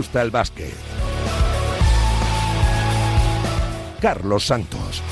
gusta el básquet. Carlos Santos.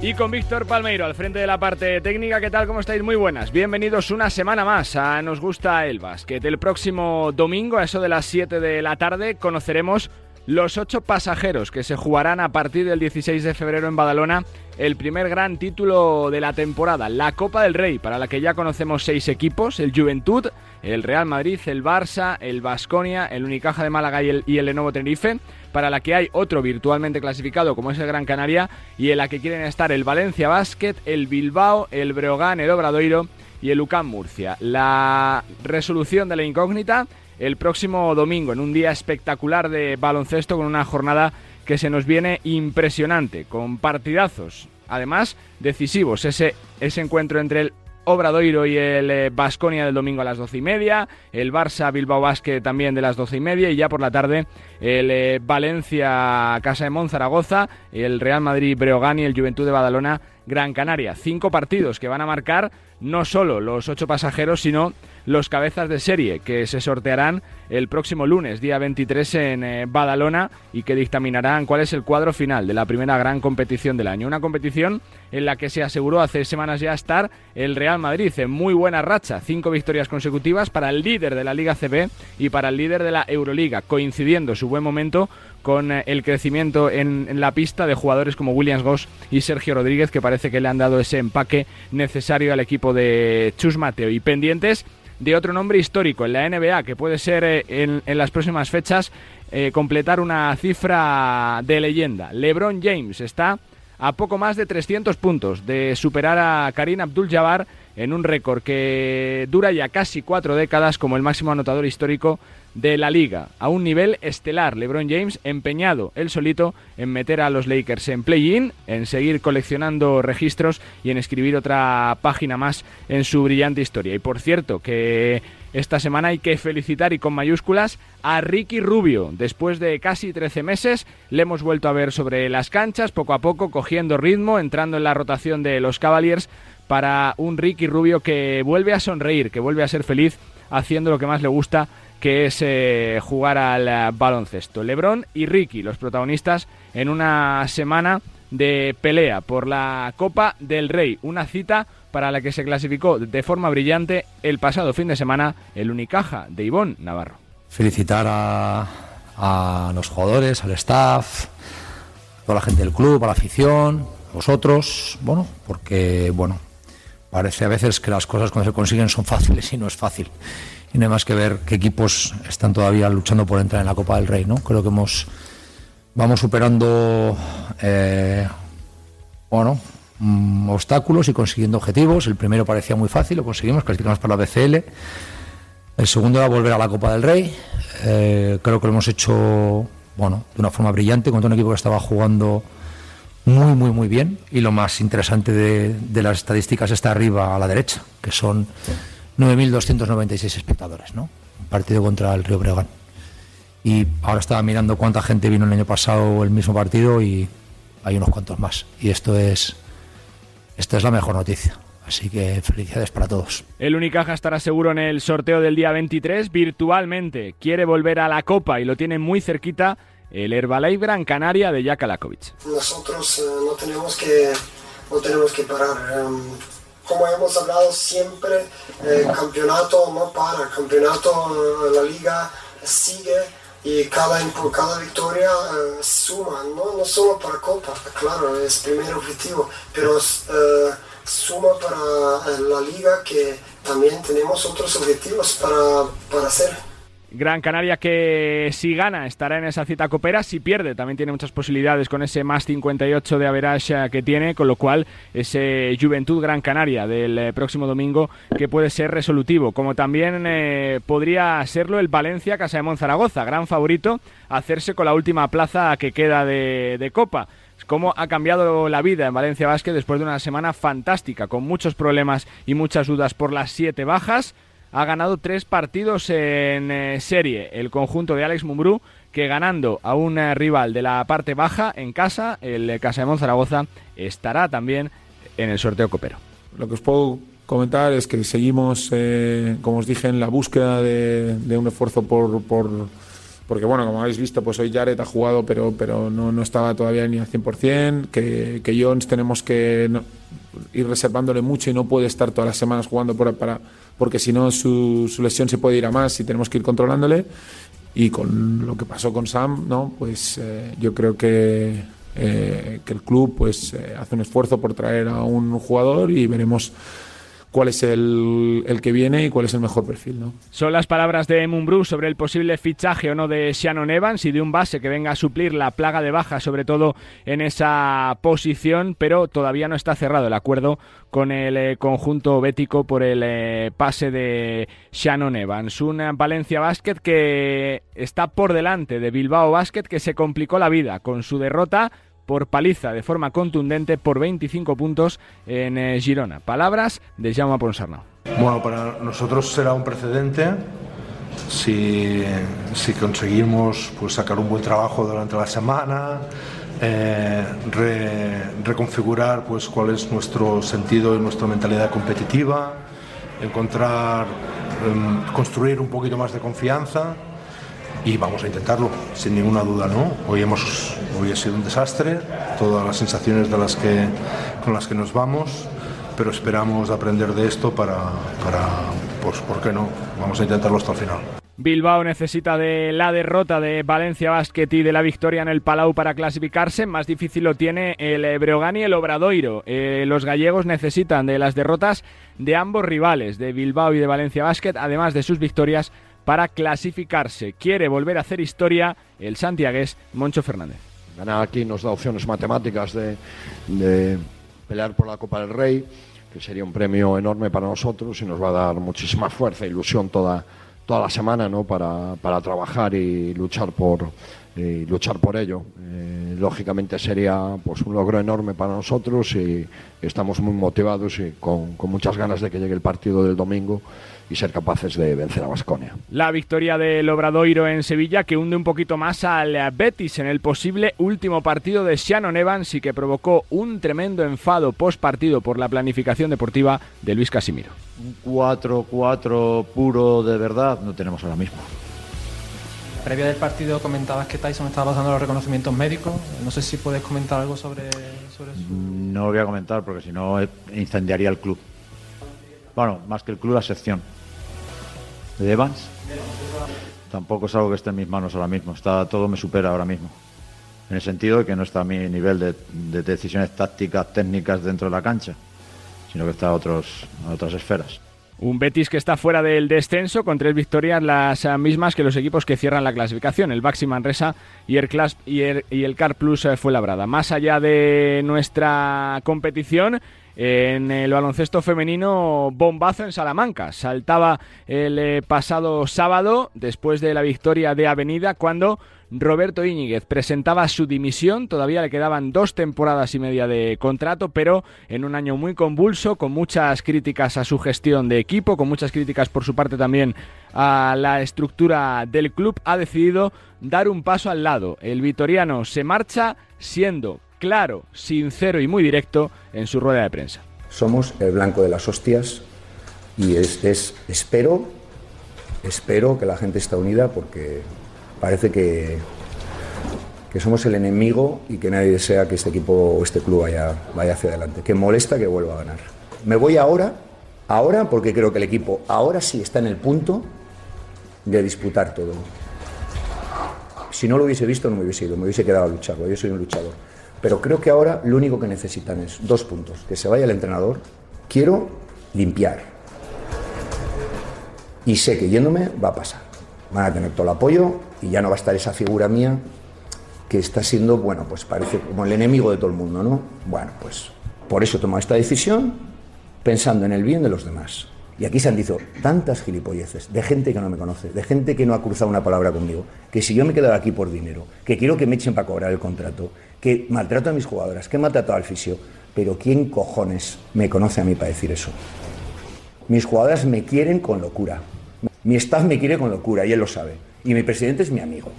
Y con Víctor Palmeiro al frente de la parte técnica, ¿qué tal? ¿Cómo estáis? Muy buenas. Bienvenidos una semana más a Nos gusta el básquet. El próximo domingo, a eso de las 7 de la tarde, conoceremos los ocho pasajeros que se jugarán a partir del 16 de febrero en Badalona el primer gran título de la temporada, la Copa del Rey, para la que ya conocemos seis equipos, el Juventud, el Real Madrid, el Barça, el Basconia, el Unicaja de Málaga y el, y el Lenovo Tenerife, para la que hay otro virtualmente clasificado como es el Gran Canaria y en la que quieren estar el Valencia Basket, el Bilbao, el Breogán, el Obradoiro y el UCAM Murcia. La resolución de la incógnita el próximo domingo, en un día espectacular de baloncesto con una jornada que se nos viene impresionante, con partidazos, además decisivos. Ese, ese encuentro entre el Obradoiro y el Basconia eh, del domingo a las doce y media, el Barça Bilbao Basket también de las doce y media y ya por la tarde el eh, Valencia Casa de Monzaragoza, el Real Madrid Breogán y el Juventud de Badalona Gran Canaria. Cinco partidos que van a marcar no solo los ocho pasajeros, sino los cabezas de serie que se sortearán el próximo lunes, día 23 en eh, Badalona y que dictaminarán cuál es el cuadro final de la primera gran competición del año. Una competición en la que se aseguró hace semanas ya estar el Real Madrid en muy buena racha, cinco victorias consecutivas para el líder de la Liga CB y para el líder de la Euroliga, coincidiendo su buen momento con eh, el crecimiento en, la pista de jugadores como Williams Goss y Sergio Rodríguez, que parece que le han dado ese empaque necesario al equipo de Chus Mateo. Y pendientes de otro nombre histórico en la NBA, que puede ser eh, en, las próximas fechas eh, completar una cifra de leyenda. LeBron James está a poco más de 300 puntos de superar a Karim Abdul-Jabbar en un récord que dura ya casi cuatro décadas como el máximo anotador histórico de la liga, a un nivel estelar. LeBron James empeñado él solito en meter a los Lakers en play-in, en seguir coleccionando registros y en escribir otra página más en su brillante historia. Y por cierto, que esta semana hay que felicitar y con mayúsculas a Ricky Rubio. Después de casi 13 meses le hemos vuelto a ver sobre las canchas, poco a poco cogiendo ritmo, entrando en la rotación de los Cavaliers para un Ricky Rubio que vuelve a sonreír, que vuelve a ser feliz haciendo lo que más le gusta que es eh, jugar al eh, baloncesto. Lebron y Ricky, los protagonistas, en una semana de pelea por la Copa del Rey, una cita para la que se clasificó de forma brillante el pasado fin de semana el Unicaja de Ivón Navarro. Felicitar a, a los jugadores, al staff, a toda la gente del club, a la afición, vosotros, bueno, porque bueno, parece a veces que las cosas cuando se consiguen son fáciles y no es fácil y no hay más que ver qué equipos están todavía luchando por entrar en la Copa del Rey. ¿no? Creo que hemos vamos superando eh, bueno, mm, obstáculos y consiguiendo objetivos. El primero parecía muy fácil, lo conseguimos, clasificamos para la BCL. El segundo era volver a la Copa del Rey. Eh, creo que lo hemos hecho bueno, de una forma brillante contra un equipo que estaba jugando muy, muy, muy bien. Y lo más interesante de, de las estadísticas está arriba a la derecha, que son 9.296 espectadores, ¿no? Un partido contra el Río Breogán. Y ahora estaba mirando cuánta gente vino el año pasado el mismo partido y hay unos cuantos más. Y esto es, esta es la mejor noticia. Así que felicidades para todos. El Unicaja estará seguro en el sorteo del día 23 virtualmente. Quiere volver a la Copa y lo tiene muy cerquita el Herbalife Gran Canaria de Jaka Nosotros eh, no tenemos que no tenemos que parar. Em, como hemos hablado siempre, el campeonato no para, el campeonato, eh, la liga sigue y cada, cada victoria eh, suma, ¿no? no solo para Copa, claro, es primer objetivo, pero eh, suma para la liga que también tenemos otros objetivos para, para hacer. Gran Canaria que si gana estará en esa cita copera, si pierde también tiene muchas posibilidades con ese más 58 de average que tiene, con lo cual ese Juventud Gran Canaria del eh, próximo domingo que puede ser resolutivo, como también eh, podría serlo el Valencia Casa de Monzaragoza, gran favorito hacerse con la última plaza que queda de, de Copa. Cómo ha cambiado la vida en Valencia Vázquez después de una semana fantástica, con muchos problemas y muchas dudas por las siete bajas ha ganado tres partidos en eh, serie. El conjunto de Alex Mumbrú, que ganando a un eh, rival de la parte baja en casa, el Casa de Zaragoza, estará también en el sorteo copero. Lo que os puedo comentar es que seguimos, eh, como os dije, en la búsqueda de, un esfuerzo por, por, porque bueno, como habéis visto, pues hoy Jared ha jugado, pero, pero no, no estaba todavía ni al 100%, que, que Jones tenemos que ir reservándole mucho y no puede estar todas las semanas jugando por, para, porque si no su, su lesión se puede ir a más y tenemos que ir controlándole. Y con lo que pasó con Sam, ¿no? pues eh, yo creo que, eh, que el club pues, eh, hace un esfuerzo por traer a un jugador y veremos cuál es el, el que viene y cuál es el mejor perfil. ¿no? Son las palabras de Mumbrú sobre el posible fichaje o no de Shannon Evans y de un base que venga a suplir la plaga de baja, sobre todo en esa posición, pero todavía no está cerrado el acuerdo con el eh, conjunto bético por el eh, pase de Shannon Evans. Un eh, Valencia Basket que está por delante de Bilbao Basket que se complicó la vida con su derrota por paliza de forma contundente por 25 puntos en eh, Girona. Palabras de Jaume Ponsarnau. Bueno, para nosotros será un precedente si, si conseguimos pues, sacar un buen trabajo durante la semana, eh, re- reconfigurar pues, cuál es nuestro sentido y nuestra mentalidad competitiva, encontrar, em, construir un poquito más de confianza y vamos a intentarlo, sin ninguna duda, ¿no? Hoy, hemos, hoy ha sido un desastre, todas las sensaciones de las que, con las que nos vamos, pero esperamos aprender de esto para, para, pues, ¿por qué no? Vamos a intentarlo hasta el final. Bilbao necesita de la derrota de Valencia Basket y de la victoria en el Palau para clasificarse. Más difícil lo tiene el Breogán y el Obradoiro. Eh, los gallegos necesitan de las derrotas de ambos rivales, de Bilbao y de Valencia Basket, además de sus victorias para clasificarse. Quiere volver a hacer historia el santiagués Moncho Fernández. Ganar aquí nos da opciones matemáticas de, de pelear por la Copa del Rey, que sería un premio enorme para nosotros y nos va a dar muchísima fuerza e ilusión toda, toda la semana ¿no? para, para trabajar y luchar por, y luchar por ello. Eh, lógicamente sería pues, un logro enorme para nosotros y estamos muy motivados y con, con muchas ganas de que llegue el partido del domingo y ser capaces de vencer a Basconia. La victoria del Obradoiro en Sevilla que hunde un poquito más al Betis en el posible último partido de Shannon Evans y que provocó un tremendo enfado post partido por la planificación deportiva de Luis Casimiro. Un 4-4 puro de verdad no tenemos ahora mismo. Previa del partido comentabas que Tyson estaba pasando los reconocimientos médicos. No sé si puedes comentar algo sobre, sobre eso. No lo voy a comentar porque si no eh, incendiaría el club. Bueno, más que el club, la sección. ¿De Evans? Tampoco es algo que esté en mis manos ahora mismo. Está, todo me supera ahora mismo. En el sentido de que no está a mi nivel de, de decisiones tácticas, técnicas dentro de la cancha, sino que está a, otras esferas. Un Betis que está fuera del descenso con tres victorias las eh, mismas que los equipos que cierran la clasificación, el Baxi Manresa y el, Clas y el, y el Car Plus eh, fue labrada. Más allá de nuestra competición, en el baloncesto femenino, bombazo en Salamanca. Saltaba el eh, pasado sábado, después de la victoria de Avenida, cuando Roberto Íñiguez presentaba su dimisión. Todavía le quedaban dos temporadas y media de contrato, pero en un año muy convulso, con muchas críticas a su gestión de equipo, con muchas críticas por su parte también a la estructura del club, ha decidido dar un paso al lado. El vitoriano se marcha siendo claro, sincero y muy directo en su rueda de prensa. Somos el blanco de las hostias y es, es, espero, espero que la gente esté unida porque parece que, que somos el enemigo y que nadie desea que este equipo o este club vaya, vaya hacia adelante, que molesta que vuelva a ganar. Me voy ahora, ahora porque creo que el equipo ahora sí está en el punto de disputar todo. Si no lo hubiese visto no me hubiese ido, me hubiese quedado a lucharlo, yo soy un luchador. Pero creo que ahora lo único que necesitan es dos puntos. Que se vaya el entrenador. Quiero limpiar. Y sé que yéndome va a pasar. Van a tener todo el apoyo y ya no va a estar esa figura mía que está siendo, bueno, pues parece como el enemigo de todo el mundo, ¿no? Bueno, pues por eso tomo esta decisión pensando en el bien de los demás. Y aquí se han dicho tantas gilipolleces de gente que no me conoce, de gente que no ha cruzado una palabra conmigo, que si yo me quedo aquí por dinero, que quiero que me echen para cobrar el contrato, que maltrato a mis jugadoras, que he maltratado al fisio, pero ¿quién cojones me conoce a mí para decir eso? Mis jugadoras me quieren con locura, mi staff me quiere con locura y él lo sabe, y mi presidente es mi amigo.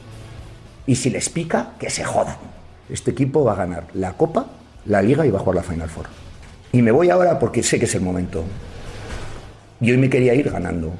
Y si les pica, que se jodan. Este equipo va a ganar la Copa, la Liga y va a jugar la Final Four. Y me voy ahora porque sé que es el momento. y hoy me quería ir ganando.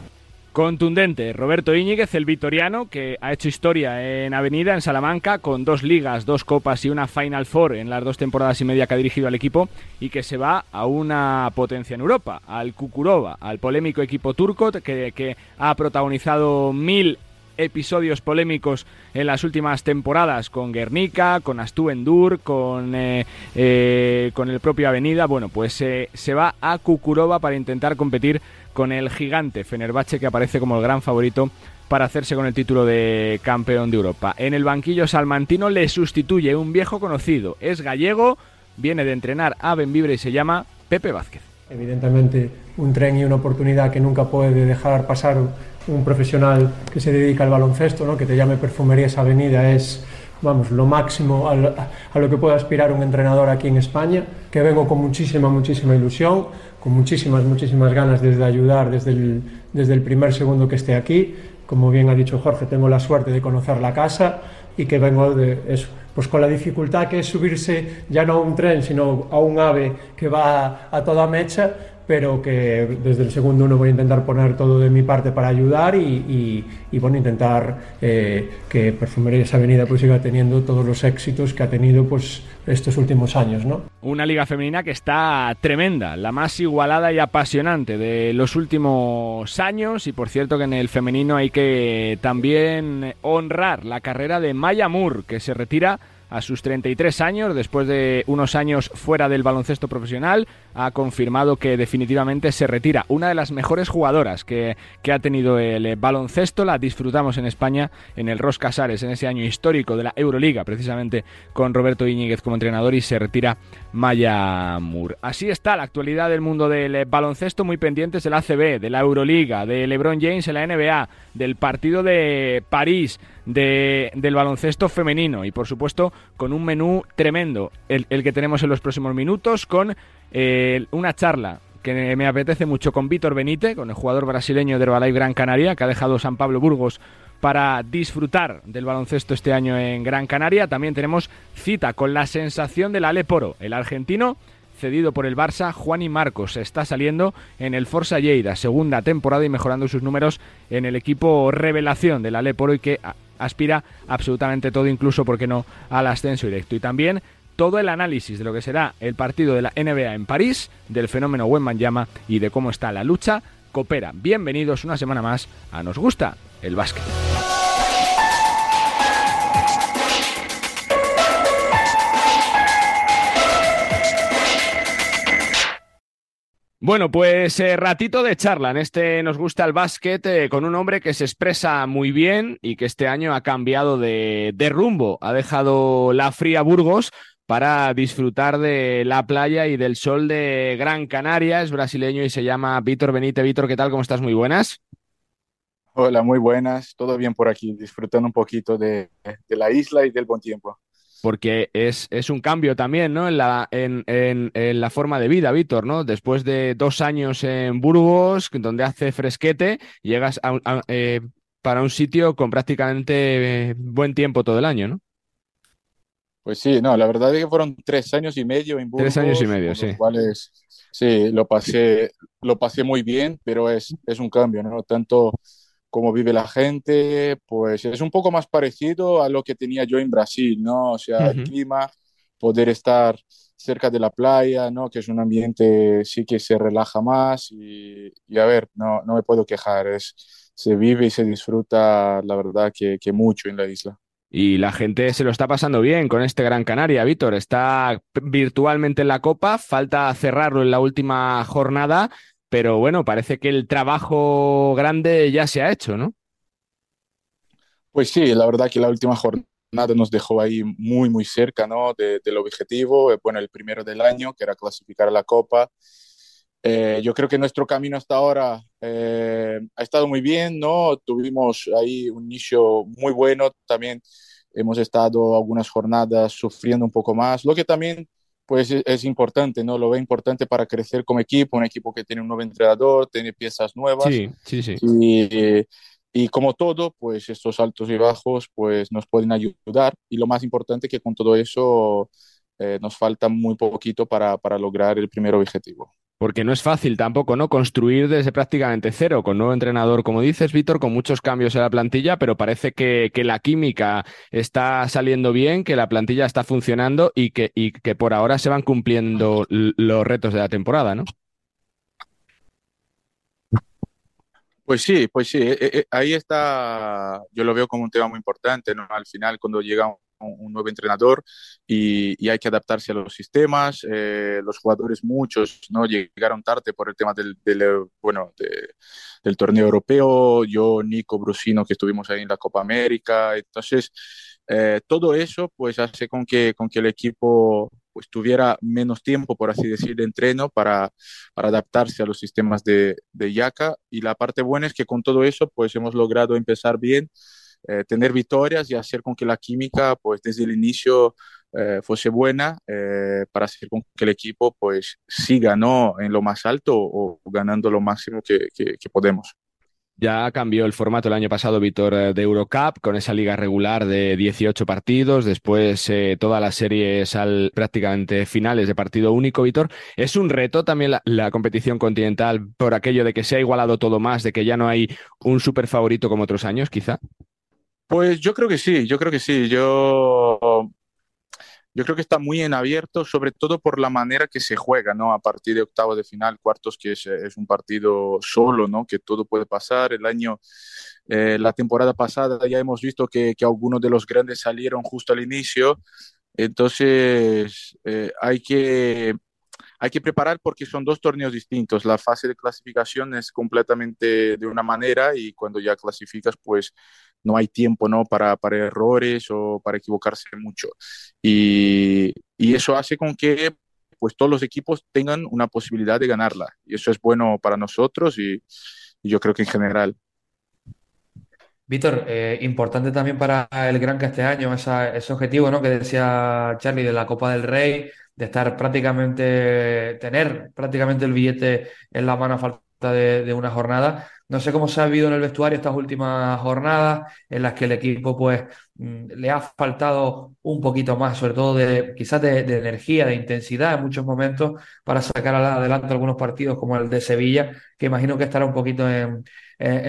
Contundente, Roberto Íñiguez, el vitoriano, que ha hecho historia en Avenida, en Salamanca, con dos ligas, dos copas y una Final Four en las dos temporadas y media que ha dirigido al equipo, y que se va a una potencia en Europa, al Kukurova, al polémico equipo turco que, que ha protagonizado mil episodios polémicos en las últimas temporadas con Guernica, con Astu Endur, con, eh, eh, con el propio Avenida. Bueno, pues eh, se va a Kukurova para intentar competir con el gigante Fenerbahce que aparece como el gran favorito para hacerse con el título de campeón de Europa. En el banquillo salmantino le sustituye un viejo conocido, es gallego, viene de entrenar a Benvibre y se llama Pepe Vázquez. Evidentemente un tren y una oportunidad que nunca puede dejar pasar un profesional que se dedica al baloncesto, ¿no? que te llame Perfumerías Avenida, es vamos, lo máximo a lo, que puede aspirar un entrenador aquí en España, que vengo con muchísima, muchísima ilusión, con muchísimas, muchísimas ganas desde ayudar desde el, desde el primer segundo que esté aquí. Como bien ha dicho Jorge, tengo la suerte de conocer la casa y que vengo pues con la dificultad que es subirse ya no a un tren, sino a un ave que va a toda mecha, pero que desde el segundo uno voy a intentar poner todo de mi parte para ayudar y, y, y intentar eh, que Perfumerías Avenida pues siga teniendo todos los éxitos que ha tenido pues estos últimos años, ¿no? Una liga femenina que está tremenda, la más igualada y apasionante de los últimos años y por cierto que en el femenino hay que también honrar la carrera de Maya Moore que se retira a sus 33 años, después de unos años fuera del baloncesto profesional, ha confirmado que definitivamente se retira. Una de las mejores jugadoras que, que ha tenido el baloncesto, la disfrutamos en España en el Ros Casares, en ese año histórico de la Euroliga, precisamente con Roberto Íñiguez como entrenador y se retira Maya Moore. Así está la actualidad del mundo del baloncesto, muy pendientes del ACB, de la Euroliga, de LeBron James en la NBA, del partido de París, de, del baloncesto femenino y por supuesto con un menú tremendo, el, que tenemos en los próximos minutos, con eh, una charla que me apetece mucho con Víctor Benítez, con el jugador brasileño de Herbalife Gran Canaria, que ha dejado San Pablo Burgos para disfrutar del baloncesto este año en Gran Canaria. También tenemos cita con la sensación del Aleporo, el argentino cedido por el Barça, Juan y Marcos está saliendo en el Forza Lleida, segunda temporada y mejorando sus números en el equipo revelación del Aleporo y que aspira absolutamente todo, incluso, ¿por qué no?, al ascenso directo. Y también todo el análisis de lo que será el partido de la NBA en París, del fenómeno Llama y de cómo está la lucha, coopera. Bienvenidos una semana más a Nos Gusta el Básquet. Bueno, pues eh, ratito de charla. En este nos gusta el básquet eh, con un hombre que se expresa muy bien y que este año ha cambiado de, rumbo. Ha dejado la fría Burgos para disfrutar de la playa y del sol de Gran Canaria. Es brasileño y se llama Víctor Benítez. Víctor, ¿qué tal? ¿Cómo estás? Muy buenas. Hola, muy buenas. Todo bien por aquí, disfrutando un poquito de la isla y del buen tiempo porque es, es, un cambio también ¿no? en, la, en, en, en la forma de vida, Víctor, ¿no? Después de dos años en Burgos, donde hace fresquete, llegas a, a, eh, para un sitio con prácticamente eh, buen tiempo todo el año, ¿no? Pues sí, no, la verdad es que fueron tres años y medio en Burgos. Tres años y medio, sí. Cuales, sí, lo pasé, lo pasé muy bien, pero es, es un cambio, ¿no? Tanto cómo vive la gente, pues es un poco más parecido a lo que tenía yo en Brasil, ¿no? O sea, uh -huh. el clima, poder estar cerca de la playa, ¿no? Que es un ambiente sí que se relaja más y, y a ver, no, no me puedo quejar, es, se vive y se disfruta, la verdad, que, que mucho en la isla. Y la gente se lo está pasando bien con este Gran Canaria, Víctor. Está virtualmente en la Copa, falta cerrarlo en la última jornada, pero bueno, parece que el trabajo grande ya se ha hecho, ¿no? Pues sí, la verdad que la última jornada nos dejó ahí muy, muy cerca, ¿no? De, del objetivo, bueno, el primero del año, que era clasificar a la Copa. Eh, yo creo que nuestro camino hasta ahora eh, ha estado muy bien, ¿no? Tuvimos ahí un inicio muy bueno, también hemos estado algunas jornadas sufriendo un poco más, lo que también pues es, es, importante, ¿no? Lo veo importante para crecer como equipo, un equipo que tiene un nuevo entrenador, tiene piezas nuevas. Sí, sí, sí. Y, y como todo, pues estos altos y bajos pues nos pueden ayudar y lo más importante que con todo eso eh, nos falta muy poquito para, para lograr el primer objetivo. Porque no es fácil tampoco, ¿no? Construir desde prácticamente cero, con nuevo entrenador, como dices, Víctor, con muchos cambios en la plantilla, pero parece que, que, la química está saliendo bien, que la plantilla está funcionando y que, y que por ahora se van cumpliendo los retos de la temporada, ¿no? Pues sí, pues sí, eh, eh, ahí está, yo lo veo como un tema muy importante, ¿no? Al final, cuando llega un, nuevo entrenador y, y, hay que adaptarse a los sistemas, eh, los jugadores muchos, ¿no? Llegaron tarde por el tema del, del bueno, de, del torneo europeo, yo, Nico, Brusino, que estuvimos ahí en la Copa América, entonces, eh, todo eso, pues, hace con que, con que el equipo pues tuviera menos tiempo, por así decir, de entreno para, para adaptarse a los sistemas de, de Yaka. Y la parte buena es que con todo eso, pues hemos logrado empezar bien, eh, tener victorias y hacer con que la química, pues desde el inicio eh, fuese buena eh, para hacer con que el equipo, pues siga, ¿no? En lo más alto o, ganando lo máximo que, podemos. Ya cambió el formato el año pasado, Víctor, de Eurocup, con esa liga regular de 18 partidos, después eh, todas las series al prácticamente finales de partido único, Víctor. ¿Es un reto también la, la, competición continental por aquello de que se ha igualado todo más, de que ya no hay un super favorito como otros años, quizá? Pues yo creo que sí, yo creo que sí. Yo yo creo que está muy en abierto, sobre todo por la manera que se juega, ¿no? A partir de octavos de final, cuartos, que es, es un partido solo, ¿no? Que todo puede pasar. El año, eh, la temporada pasada ya hemos visto que, que, algunos de los grandes salieron justo al inicio. Entonces, eh, hay que hay que preparar porque son dos torneos distintos. La fase de clasificación es completamente de una manera y cuando ya clasificas, pues no hay tiempo ¿no? Para, para errores o para equivocarse mucho. Y, y eso hace con que pues todos los equipos tengan una posibilidad de ganarla. Y eso es bueno para nosotros y, yo creo que en general. Víctor, eh, importante también para el Gran este año esa, ese objetivo ¿no? que decía Charlie de la Copa del Rey, de estar prácticamente, tener prácticamente el billete en la mano a falta de, de una jornada. No sé cómo se ha vivido en el vestuario estas últimas jornadas en las que el equipo pues mm, le ha faltado un poquito más, sobre todo de quizás de, energía, de intensidad en muchos momentos para sacar adelante algunos partidos como el de Sevilla, que imagino que estará un poquito en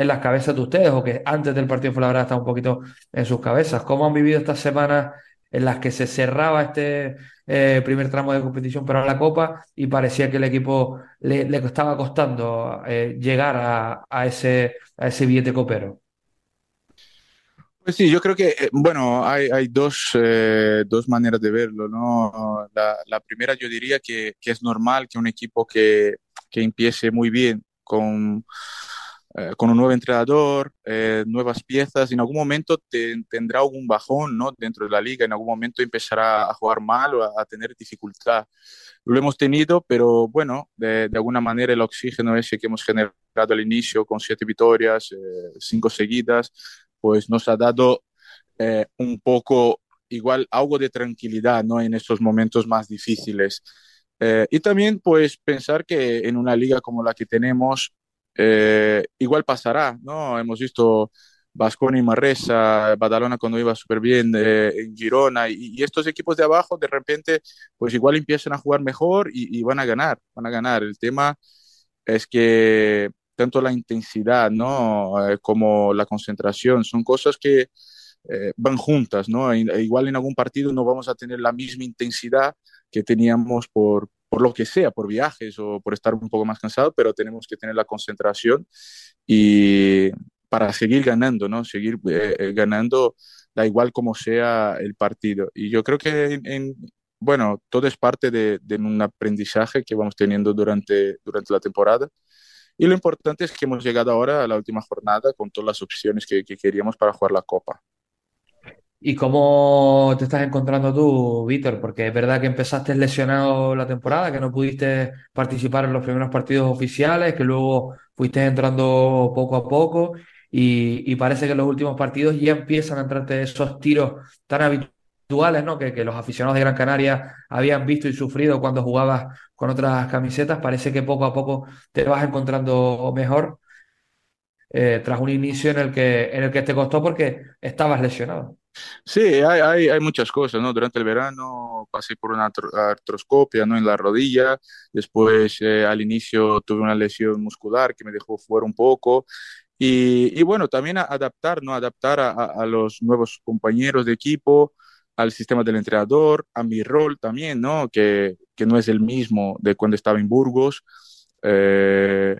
las cabezas de ustedes o que antes del partido fue la verdad está un poquito en sus cabezas. ¿Cómo han vivido estas semanas en las que se cerraba este eh, primer tramo de competición para la Copa y parecía que el equipo le, estaba costando eh, llegar a, ese, billete copero. Pues sí, yo creo que, eh, bueno, hay, dos, maneras de verlo, ¿no? La, primera yo diría que, es normal que un equipo que empiece muy bien con eh, con un nuevo entrenador, eh, nuevas piezas, en algún momento te, tendrá algún bajón ¿no? dentro de la liga, en algún momento empezará a jugar mal o a, a tener dificultad. Lo hemos tenido, pero bueno, de, de, alguna manera el oxígeno ese que hemos generado al inicio con siete victorias, eh, cinco seguidas, pues nos ha dado eh, un poco, igual, algo de tranquilidad ¿no? en estos momentos más difíciles. Eh, y también, pues, pensar que en una liga como la que tenemos, eh, igual pasará, ¿no? Hemos visto Vasconi, Marresa, Badalona cuando iba súper bien, eh, en Girona, y, y, estos equipos de abajo de repente, pues igual empiezan a jugar mejor y, y, van a ganar, van a ganar. El tema es que tanto la intensidad, ¿no? Eh, como la concentración, son cosas que eh, van juntas, ¿no? E, igual en algún partido no vamos a tener la misma intensidad que teníamos por, por lo que sea, por viajes o por estar un poco más cansado, pero tenemos que tener la concentración y para seguir ganando, ¿no? Seguir eh, eh ganando, da igual como sea el partido. Y yo creo que, en, en, bueno, todo es parte de, de, un aprendizaje que vamos teniendo durante, durante la temporada. Y lo importante es que hemos llegado ahora a la última jornada con todas las opciones que, que queríamos para jugar la Copa. ¿Y cómo te estás encontrando tú, Víctor? Porque es verdad que empezaste lesionado la temporada, que no pudiste participar en los primeros partidos oficiales, que luego fuiste entrando poco a poco y, parece que en los últimos partidos ya empiezan a entrarte esos tiros tan habituales, ¿no? Que, que, los aficionados de Gran Canaria habían visto y sufrido cuando jugabas con otras camisetas. Parece que poco a poco te vas encontrando mejor eh, tras un inicio en el que, en el que te costó porque estabas lesionado. Sí, hay, hay, hay, muchas cosas, ¿no? Durante el verano pasé por una artroscopia, ¿no? En la rodilla, después eh, al inicio tuve una lesión muscular que me dejó fuera un poco y, y bueno, también adaptar, ¿no? Adaptar a, a, los nuevos compañeros de equipo, al sistema del entrenador, a mi rol también, ¿no? Que, que no es el mismo de cuando estaba en Burgos. Eh,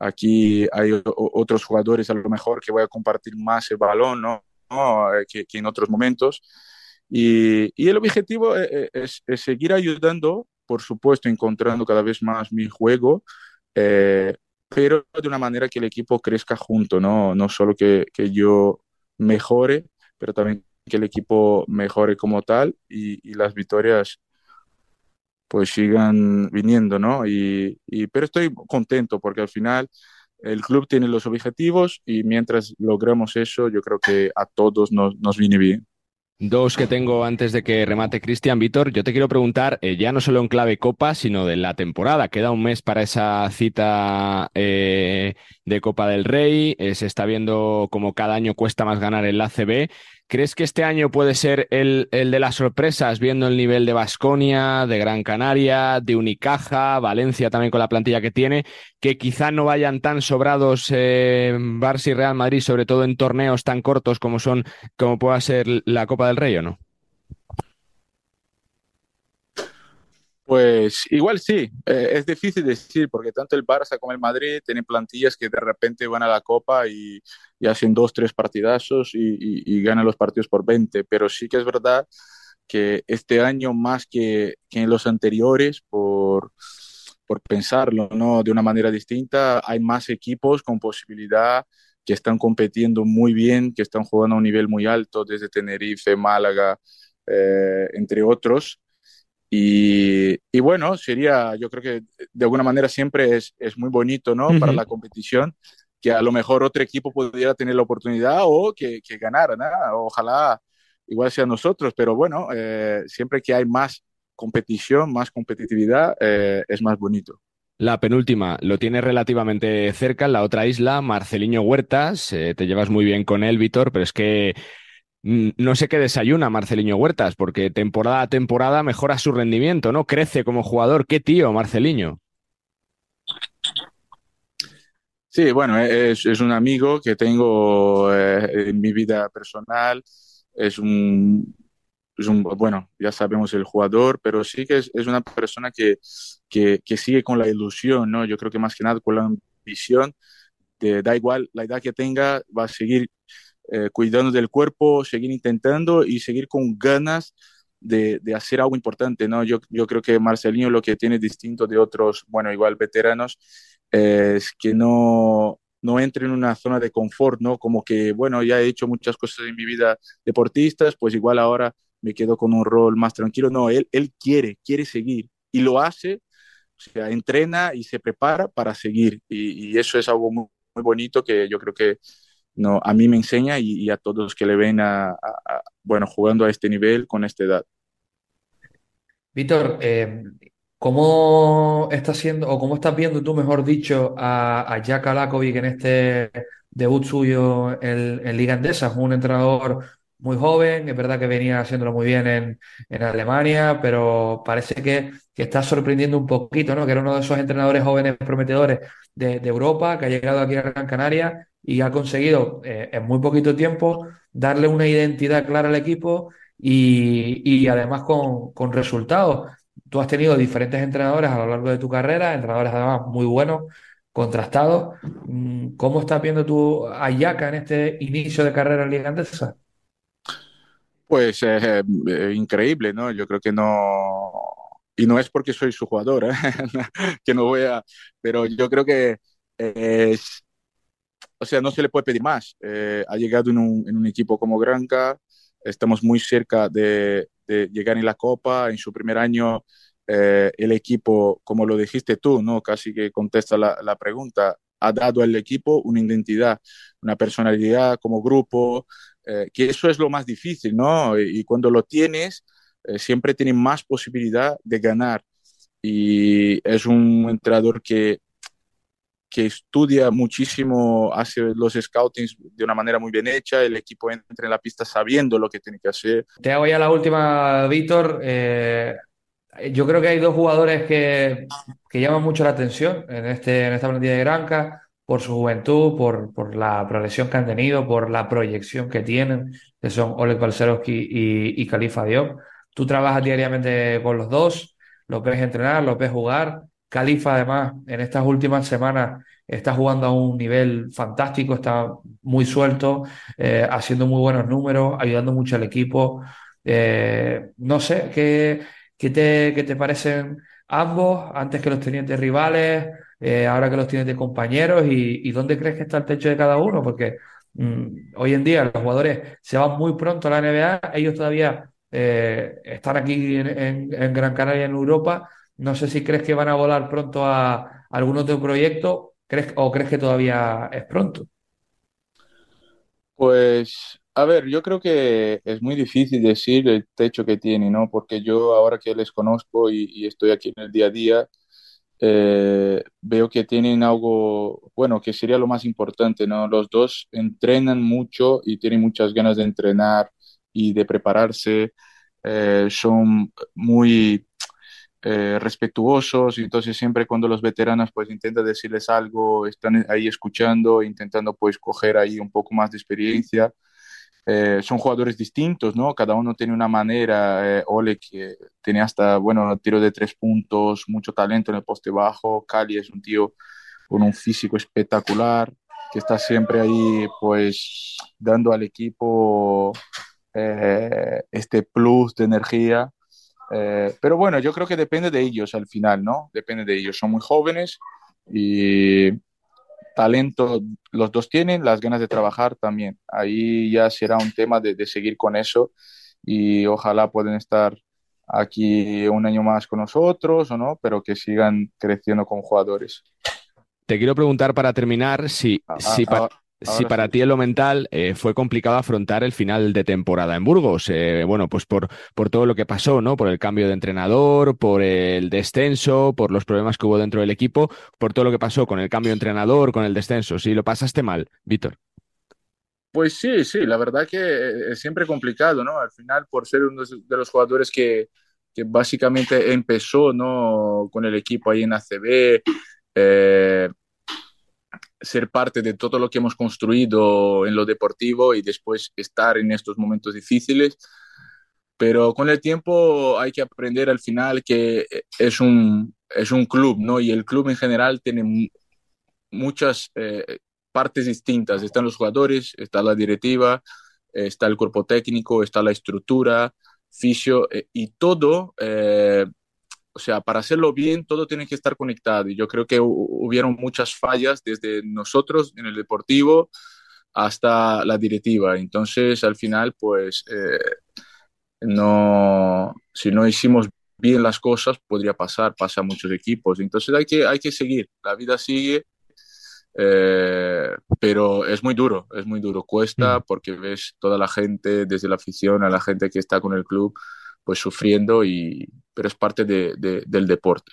aquí hay otros jugadores a lo mejor que voy a compartir más el balón, ¿no? ¿No? Eh, que, que, en otros momentos. Y, y el objetivo es, e, es, es, seguir ayudando, por supuesto, encontrando cada vez más mi juego, eh, pero de una manera que el equipo crezca junto, no, no solo que, que yo mejore, pero también que el equipo mejore como tal y, y las victorias pues sigan viniendo, ¿no? Y, y, pero estoy contento porque al final el club tiene los objetivos y mientras logramos eso, yo creo que a todos nos, nos viene bien. Dos que tengo antes de que remate Cristian Víctor. Yo te quiero preguntar, eh, ya no solo en clave Copa, sino de la temporada. Queda un mes para esa cita eh, de Copa del Rey. Eh, se está viendo como cada año cuesta más ganar el ACB. ¿Crees que este año puede ser el, el de las sorpresas, viendo el nivel de Basconia, de Gran Canaria, de Unicaja, Valencia también con la plantilla que tiene, que quizá no vayan tan sobrados eh, Barça y Real Madrid, sobre todo en torneos tan cortos como son, como pueda ser la Copa del Rey, ¿o no? Pues igual sí, eh, es difícil decir porque tanto el Barça como el Madrid tienen plantillas que de repente van a la Copa y, hacen dos, tres partidazos y, ganan los partidos por 20, pero sí que es verdad que este año más que, que en los anteriores, por, por pensarlo ¿no? de una manera distinta, hay más equipos con posibilidad que están compitiendo muy bien, que están jugando a un nivel muy alto desde Tenerife, Málaga, eh, entre otros y, y, bueno, sería, yo creo que de alguna manera siempre es, es muy bonito, ¿no? Uh -huh. Para la competición, que a lo mejor otro equipo pudiera tener la oportunidad o que, que ganara, ¿no? Ojalá igual sea nosotros, pero bueno, eh, siempre que hay más competición, más competitividad, eh, es más bonito. La penúltima, lo tiene relativamente cerca, la otra isla, Marceliño Huertas, eh, te llevas muy bien con él, Víctor, pero es que no sé qué desayuna Marceliño Huertas, porque temporada a temporada mejora su rendimiento, ¿no? Crece como jugador. ¿Qué tío, Marceliño? Sí, bueno, es, es un amigo que tengo eh, en mi vida personal. Es un, es un, bueno, ya sabemos el jugador, pero sí que es, es una persona que, que, que, sigue con la ilusión, ¿no? Yo creo que más que nada con la ambición. De, da igual la edad que tenga, va a seguir eh, cuidando del cuerpo, seguir intentando y seguir con ganas de, de hacer algo importante, ¿no? Yo, yo, creo que Marcelinho lo que tiene distinto de otros, bueno, igual veteranos, eh, es que no, no entre en una zona de confort, ¿no? Como que, bueno, ya he hecho muchas cosas en mi vida deportistas, pues igual ahora me quedo con un rol más tranquilo. No, él, él quiere, quiere seguir y lo hace, o sea, entrena y se prepara para seguir y, y eso es algo muy, muy bonito que yo creo que no, a mí me enseña y, a todos que le ven a, bueno, jugando a este nivel con esta edad. Víctor, eh, ¿cómo estás siendo o cómo estás viendo tú, mejor dicho, a, a Jack Alakovic en este debut suyo en, en Liga Endesa? Es un entrenador muy joven, es verdad que venía haciéndolo muy bien en, en Alemania, pero parece que, que, está sorprendiendo un poquito, ¿no? Que era uno de esos entrenadores jóvenes prometedores de, de Europa, que ha llegado aquí a Gran Canaria y ha conseguido eh, en muy poquito tiempo darle una identidad clara al equipo y, y además con, con, resultados. Tú has tenido diferentes entrenadores a lo largo de tu carrera, entrenadores además muy buenos, contrastados. Mm, ¿Cómo estás viendo tú a en este inicio de carrera en? Pues eh, eh, increíble, ¿no? Yo creo que no, y no es porque soy su jugador, que no voy a, pero yo creo que es, o sea, no se le puede pedir más. Eh, ha llegado en un, en un, equipo como Granca, estamos muy cerca de, de, llegar en la Copa, en su primer año eh, el equipo, como lo dijiste tú, ¿no? Casi que contesta la, la pregunta, ha dado al equipo una identidad, una personalidad como grupo, eh, que eso es lo más difícil, ¿no? Y, y cuando lo tienes, eh, siempre tienes más posibilidad de ganar. Y es un entrenador que que estudia muchísimo, hace los scoutings de una manera muy bien hecha, el equipo entra en la pista sabiendo lo que tiene que hacer. Te hago ya la última, Víctor. Eh, yo creo que hay dos jugadores que, que, llaman mucho la atención en, este, en esta plantilla de Granca por su juventud, por, por la progresión que han tenido, por la proyección que tienen, que son Oleg Balcerowski y, y Khalifa Diop. Tú trabajas diariamente con los dos, los ves entrenar, los ves jugar. Califa, además, en estas últimas semanas está jugando a un nivel fantástico, está muy suelto, eh, haciendo muy buenos números, ayudando mucho al equipo. Eh, no sé, ¿qué, qué, te, qué te parecen ambos antes que los tenientes rivales, eh, ahora que los tienes de compañeros y, dónde crees que está el techo de cada uno? Porque mm, hoy en día los jugadores se van muy pronto a la NBA, ellos todavía están aquí en Gran Canaria, en Europa no sé si crees que van a volar pronto a, algún otro proyecto ¿crees, o crees que todavía es pronto. Pues, a ver, yo creo que es muy difícil decir el techo que tiene, ¿no? Porque yo ahora que les conozco y, estoy aquí en el día a día, eh, veo que tienen algo, bueno, que sería lo más importante, ¿no? Los dos entrenan mucho y tienen muchas ganas de entrenar y de prepararse. Eh, son muy eh, respetuosos y entonces siempre cuando los veteranos pues intentan decirles algo, están ahí escuchando, intentando pues coger ahí un poco más de experiencia. Eh, son jugadores distintos, ¿no? Cada uno tiene una manera. Eh, Ole que tiene hasta, bueno, tiro de tres puntos, mucho talento en el poste bajo. Cali es un tío con un físico espectacular, que está siempre ahí pues dando al equipo este plus de energía eh, pero bueno, yo creo que depende de ellos al final, ¿no? Depende de ellos. Son muy jóvenes y talento los dos tienen, las ganas de trabajar también. Ahí ya será un tema de, de seguir con eso y ojalá puedan estar aquí un año más con nosotros o no, pero que sigan creciendo con jugadores. Te quiero preguntar para terminar si, ah, si, ah, si para ti en lo mental eh, fue complicado afrontar el final de temporada en Burgos, eh, bueno, pues por, por todo lo que pasó, ¿no? Por el cambio de entrenador, por el descenso, por los problemas que hubo dentro del equipo, por todo lo que pasó con el cambio de entrenador, con el descenso. Si lo pasaste mal, Víctor. Pues sí, sí, la verdad que es siempre complicado, ¿no? Al final, por ser uno de los jugadores que, que básicamente empezó, ¿no? Con el equipo ahí en ACB, eh, ser parte de todo lo que hemos construido en lo deportivo y después estar en estos momentos difíciles. Pero con el tiempo hay que aprender al final que es un, es un club, ¿no? Y el club en general tiene muchas eh, partes distintas. Están los jugadores, está la directiva, está el cuerpo técnico, está la estructura, fisio, eh, y todo eh, o sea, para hacerlo bien, todo tiene que estar conectado. Y yo creo que hubieron muchas fallas desde nosotros en el deportivo hasta la directiva. Entonces, al final, pues, eh, no, si no hicimos bien las cosas, podría pasar, pasa a muchos equipos. Entonces, hay que, hay que seguir. La vida sigue. Eh, pero es muy duro, es muy duro. Cuesta mm. porque ves toda la gente, desde la afición a la gente que está con el club, pues sufriendo, y, pero es parte del deporte.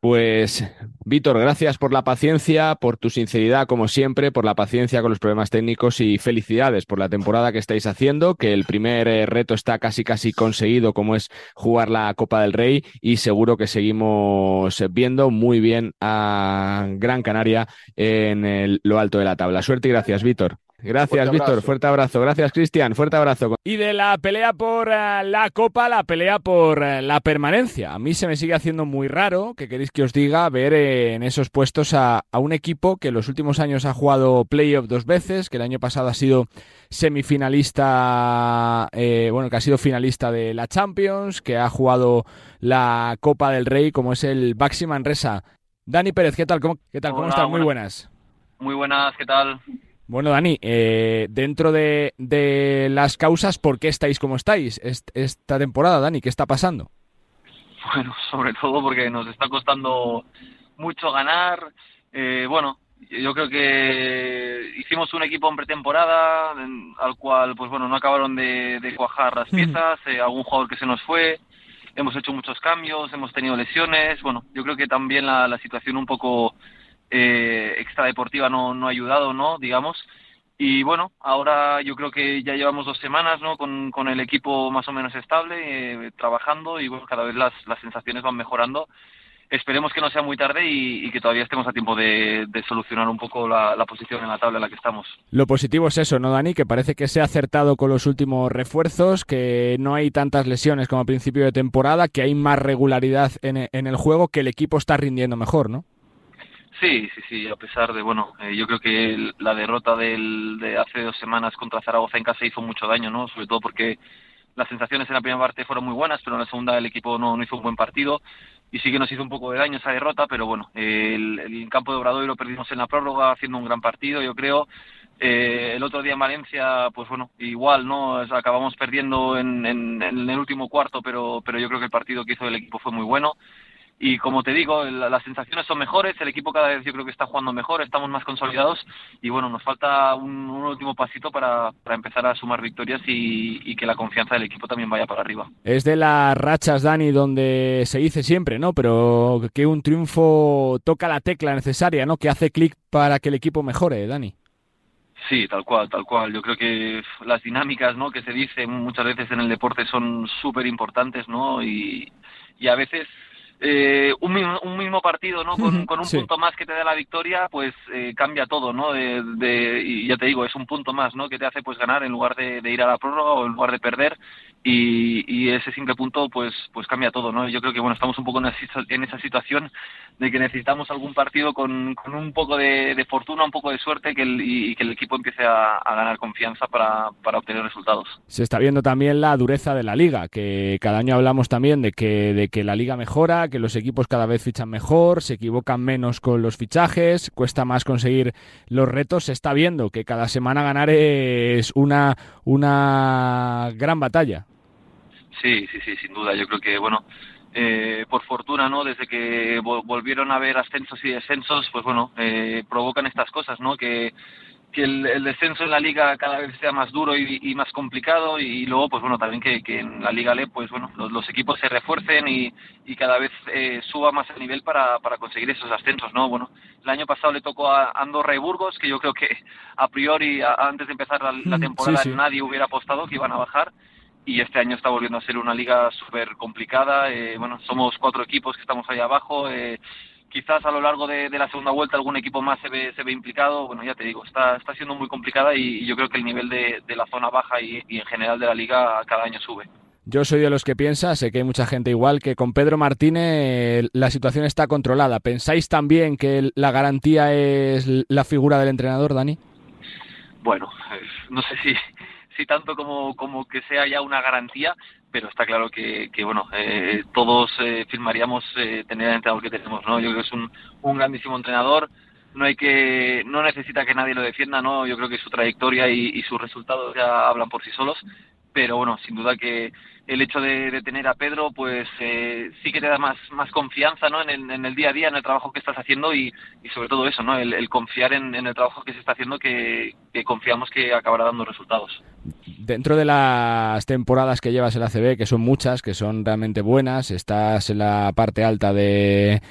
Pues, Víctor, gracias por la paciencia, por tu sinceridad, como siempre, por la paciencia con los problemas técnicos y felicidades por la temporada que estáis haciendo, que el primer eh, reto está casi casi conseguido, como es jugar la Copa del Rey, y seguro que seguimos viendo muy bien a Gran Canaria en lo alto de la tabla. Suerte y gracias, Víctor. Gracias, Víctor. Fuerte abrazo. Gracias, Cristian. Fuerte abrazo. Y de la pelea por eh, la Copa, la pelea por eh, la permanencia. A mí se me sigue haciendo muy raro, que queréis que os diga, ver eh, en esos puestos a, un equipo que en los últimos años ha jugado playoff dos veces, que el año pasado ha sido semifinalista, bueno, que ha sido finalista de la Champions, que ha jugado la Copa del Rey, como es el Baxi Manresa. Dani Pérez, ¿qué tal? ¿Cómo, qué tal? ¿Cómo estás? Muy buenas. Muy buenas, ¿qué tal? Bueno, Dani, eh, dentro de, las causas, ¿por qué estáis como estáis esta temporada, Dani? ¿Qué está pasando? Bueno, sobre todo porque nos está costando mucho ganar. Eh, bueno, yo creo que hicimos un equipo en pretemporada al cual, pues bueno, no acabaron de, cuajar las piezas, eh, algún jugador que se nos fue, hemos hecho muchos cambios, hemos tenido lesiones. Bueno, yo creo que también la situación un poco eh, extradeportiva no, no ha ayudado, ¿no? Digamos. Y bueno, ahora yo creo que ya llevamos dos semanas ¿no? con, el equipo más o menos estable, eh, trabajando y bueno, cada vez las, sensaciones van mejorando. Esperemos que no sea muy tarde y, que todavía estemos a tiempo de, solucionar un poco la, la, posición en la tabla en la que estamos. Lo positivo es eso, ¿no, Dani? Que parece que se ha acertado con los últimos refuerzos, que no hay tantas lesiones como a principio de temporada, que hay más regularidad en, en el juego, que el equipo está rindiendo mejor, ¿no? Sí, sí, sí, a pesar de, bueno, eh, yo creo que la derrota del, de hace dos semanas contra Zaragoza en casa hizo mucho daño, ¿no? Sobre todo porque las sensaciones en la primera parte fueron muy buenas, pero en la segunda el equipo no, hizo un buen partido y sí que nos hizo un poco de daño esa derrota, pero bueno, eh, el, el, campo de Obradoiro lo perdimos en la prórroga haciendo un gran partido, yo creo. Eh, el otro día en Valencia, pues bueno, igual, ¿no? Acabamos perdiendo en, en, en el último cuarto, pero, pero yo creo que el partido que hizo el equipo fue muy bueno y como te digo, la, las sensaciones son mejores, el equipo cada vez yo creo que está jugando mejor, estamos más consolidados y bueno, nos falta un, un último pasito para, para, empezar a sumar victorias y, y, que la confianza del equipo también vaya para arriba. Es de las rachas, Dani, donde se dice siempre, ¿no? Pero que un triunfo toca la tecla necesaria, ¿no? Que hace clic para que el equipo mejore, Dani. Sí, tal cual, tal cual. Yo creo que las dinámicas, ¿no? Que se dicen muchas veces en el deporte son súper importantes, ¿no? Y, y a veces eh, un, mismo, un mismo partido, ¿no? Con, con un sí. punto más que te da la victoria, pues eh, cambia todo, ¿no? De, de, y ya te digo, es un punto más, ¿no? Que te hace pues ganar en lugar de, de ir a la prórroga o en lugar de perder y, y, ese simple punto pues pues cambia todo, ¿no? Yo creo que bueno estamos un poco en esa, en esa situación de que necesitamos algún partido con, un poco de, fortuna, un poco de suerte que el, y, que el equipo empiece a, a ganar confianza para, para, obtener resultados. Se está viendo también la dureza de la liga, que cada año hablamos también de que, de que la liga mejora, que los equipos cada vez fichan mejor, se equivocan menos con los fichajes, cuesta más conseguir los retos, se está viendo que cada semana ganar es una, una gran batalla. Sí, sí, sí, sin duda. Yo creo que, bueno, eh, por fortuna, ¿no? Desde que volvieron a haber ascensos y descensos, pues bueno, eh, provocan estas cosas, ¿no? Que, que el, el, descenso en la liga cada vez sea más duro y, y más complicado y, luego, pues bueno, también que, que en la liga LE, pues bueno, los, los equipos se refuercen y, y cada vez eh, suba más el nivel para, para conseguir esos ascensos, ¿no? Bueno, el año pasado le tocó a Andorra y Burgos, que yo creo que a priori, a, antes de empezar la, la temporada, sí, sí. nadie hubiera apostado que iban a bajar y este año está volviendo a ser una liga súper complicada. Eh, bueno, somos cuatro equipos que estamos ahí abajo. Eh, quizás a lo largo de, de, la segunda vuelta algún equipo más se ve, se ve implicado. Bueno, ya te digo, está, está siendo muy complicada y, y yo creo que el nivel de, de la zona baja y, y, en general de la liga cada año sube. Yo soy de los que piensa, sé que hay mucha gente igual, que con Pedro Martínez la situación está controlada. ¿Pensáis también que la garantía es la figura del entrenador, Dani? Bueno, eh, no sé si si tanto como, como que sea ya una garantía, pero está claro que, que bueno, eh, todos eh, firmaríamos eh, tener el entrenador que tenemos, ¿no? Yo creo que es un, un grandísimo entrenador, no hay que, no necesita que nadie lo defienda, ¿no? Yo creo que su trayectoria y, y sus resultados ya hablan por sí solos, pero bueno, sin duda que el hecho de, tener a Pedro, pues eh, sí que te da más, más confianza ¿no? en el, día a día, en el trabajo que estás haciendo y, y sobre todo eso, ¿no? el, confiar en, el trabajo que se está haciendo que, confiamos que acabará dando resultados. Dentro de las temporadas que llevas en la ACB, que son muchas, que son realmente buenas, estás en la parte alta de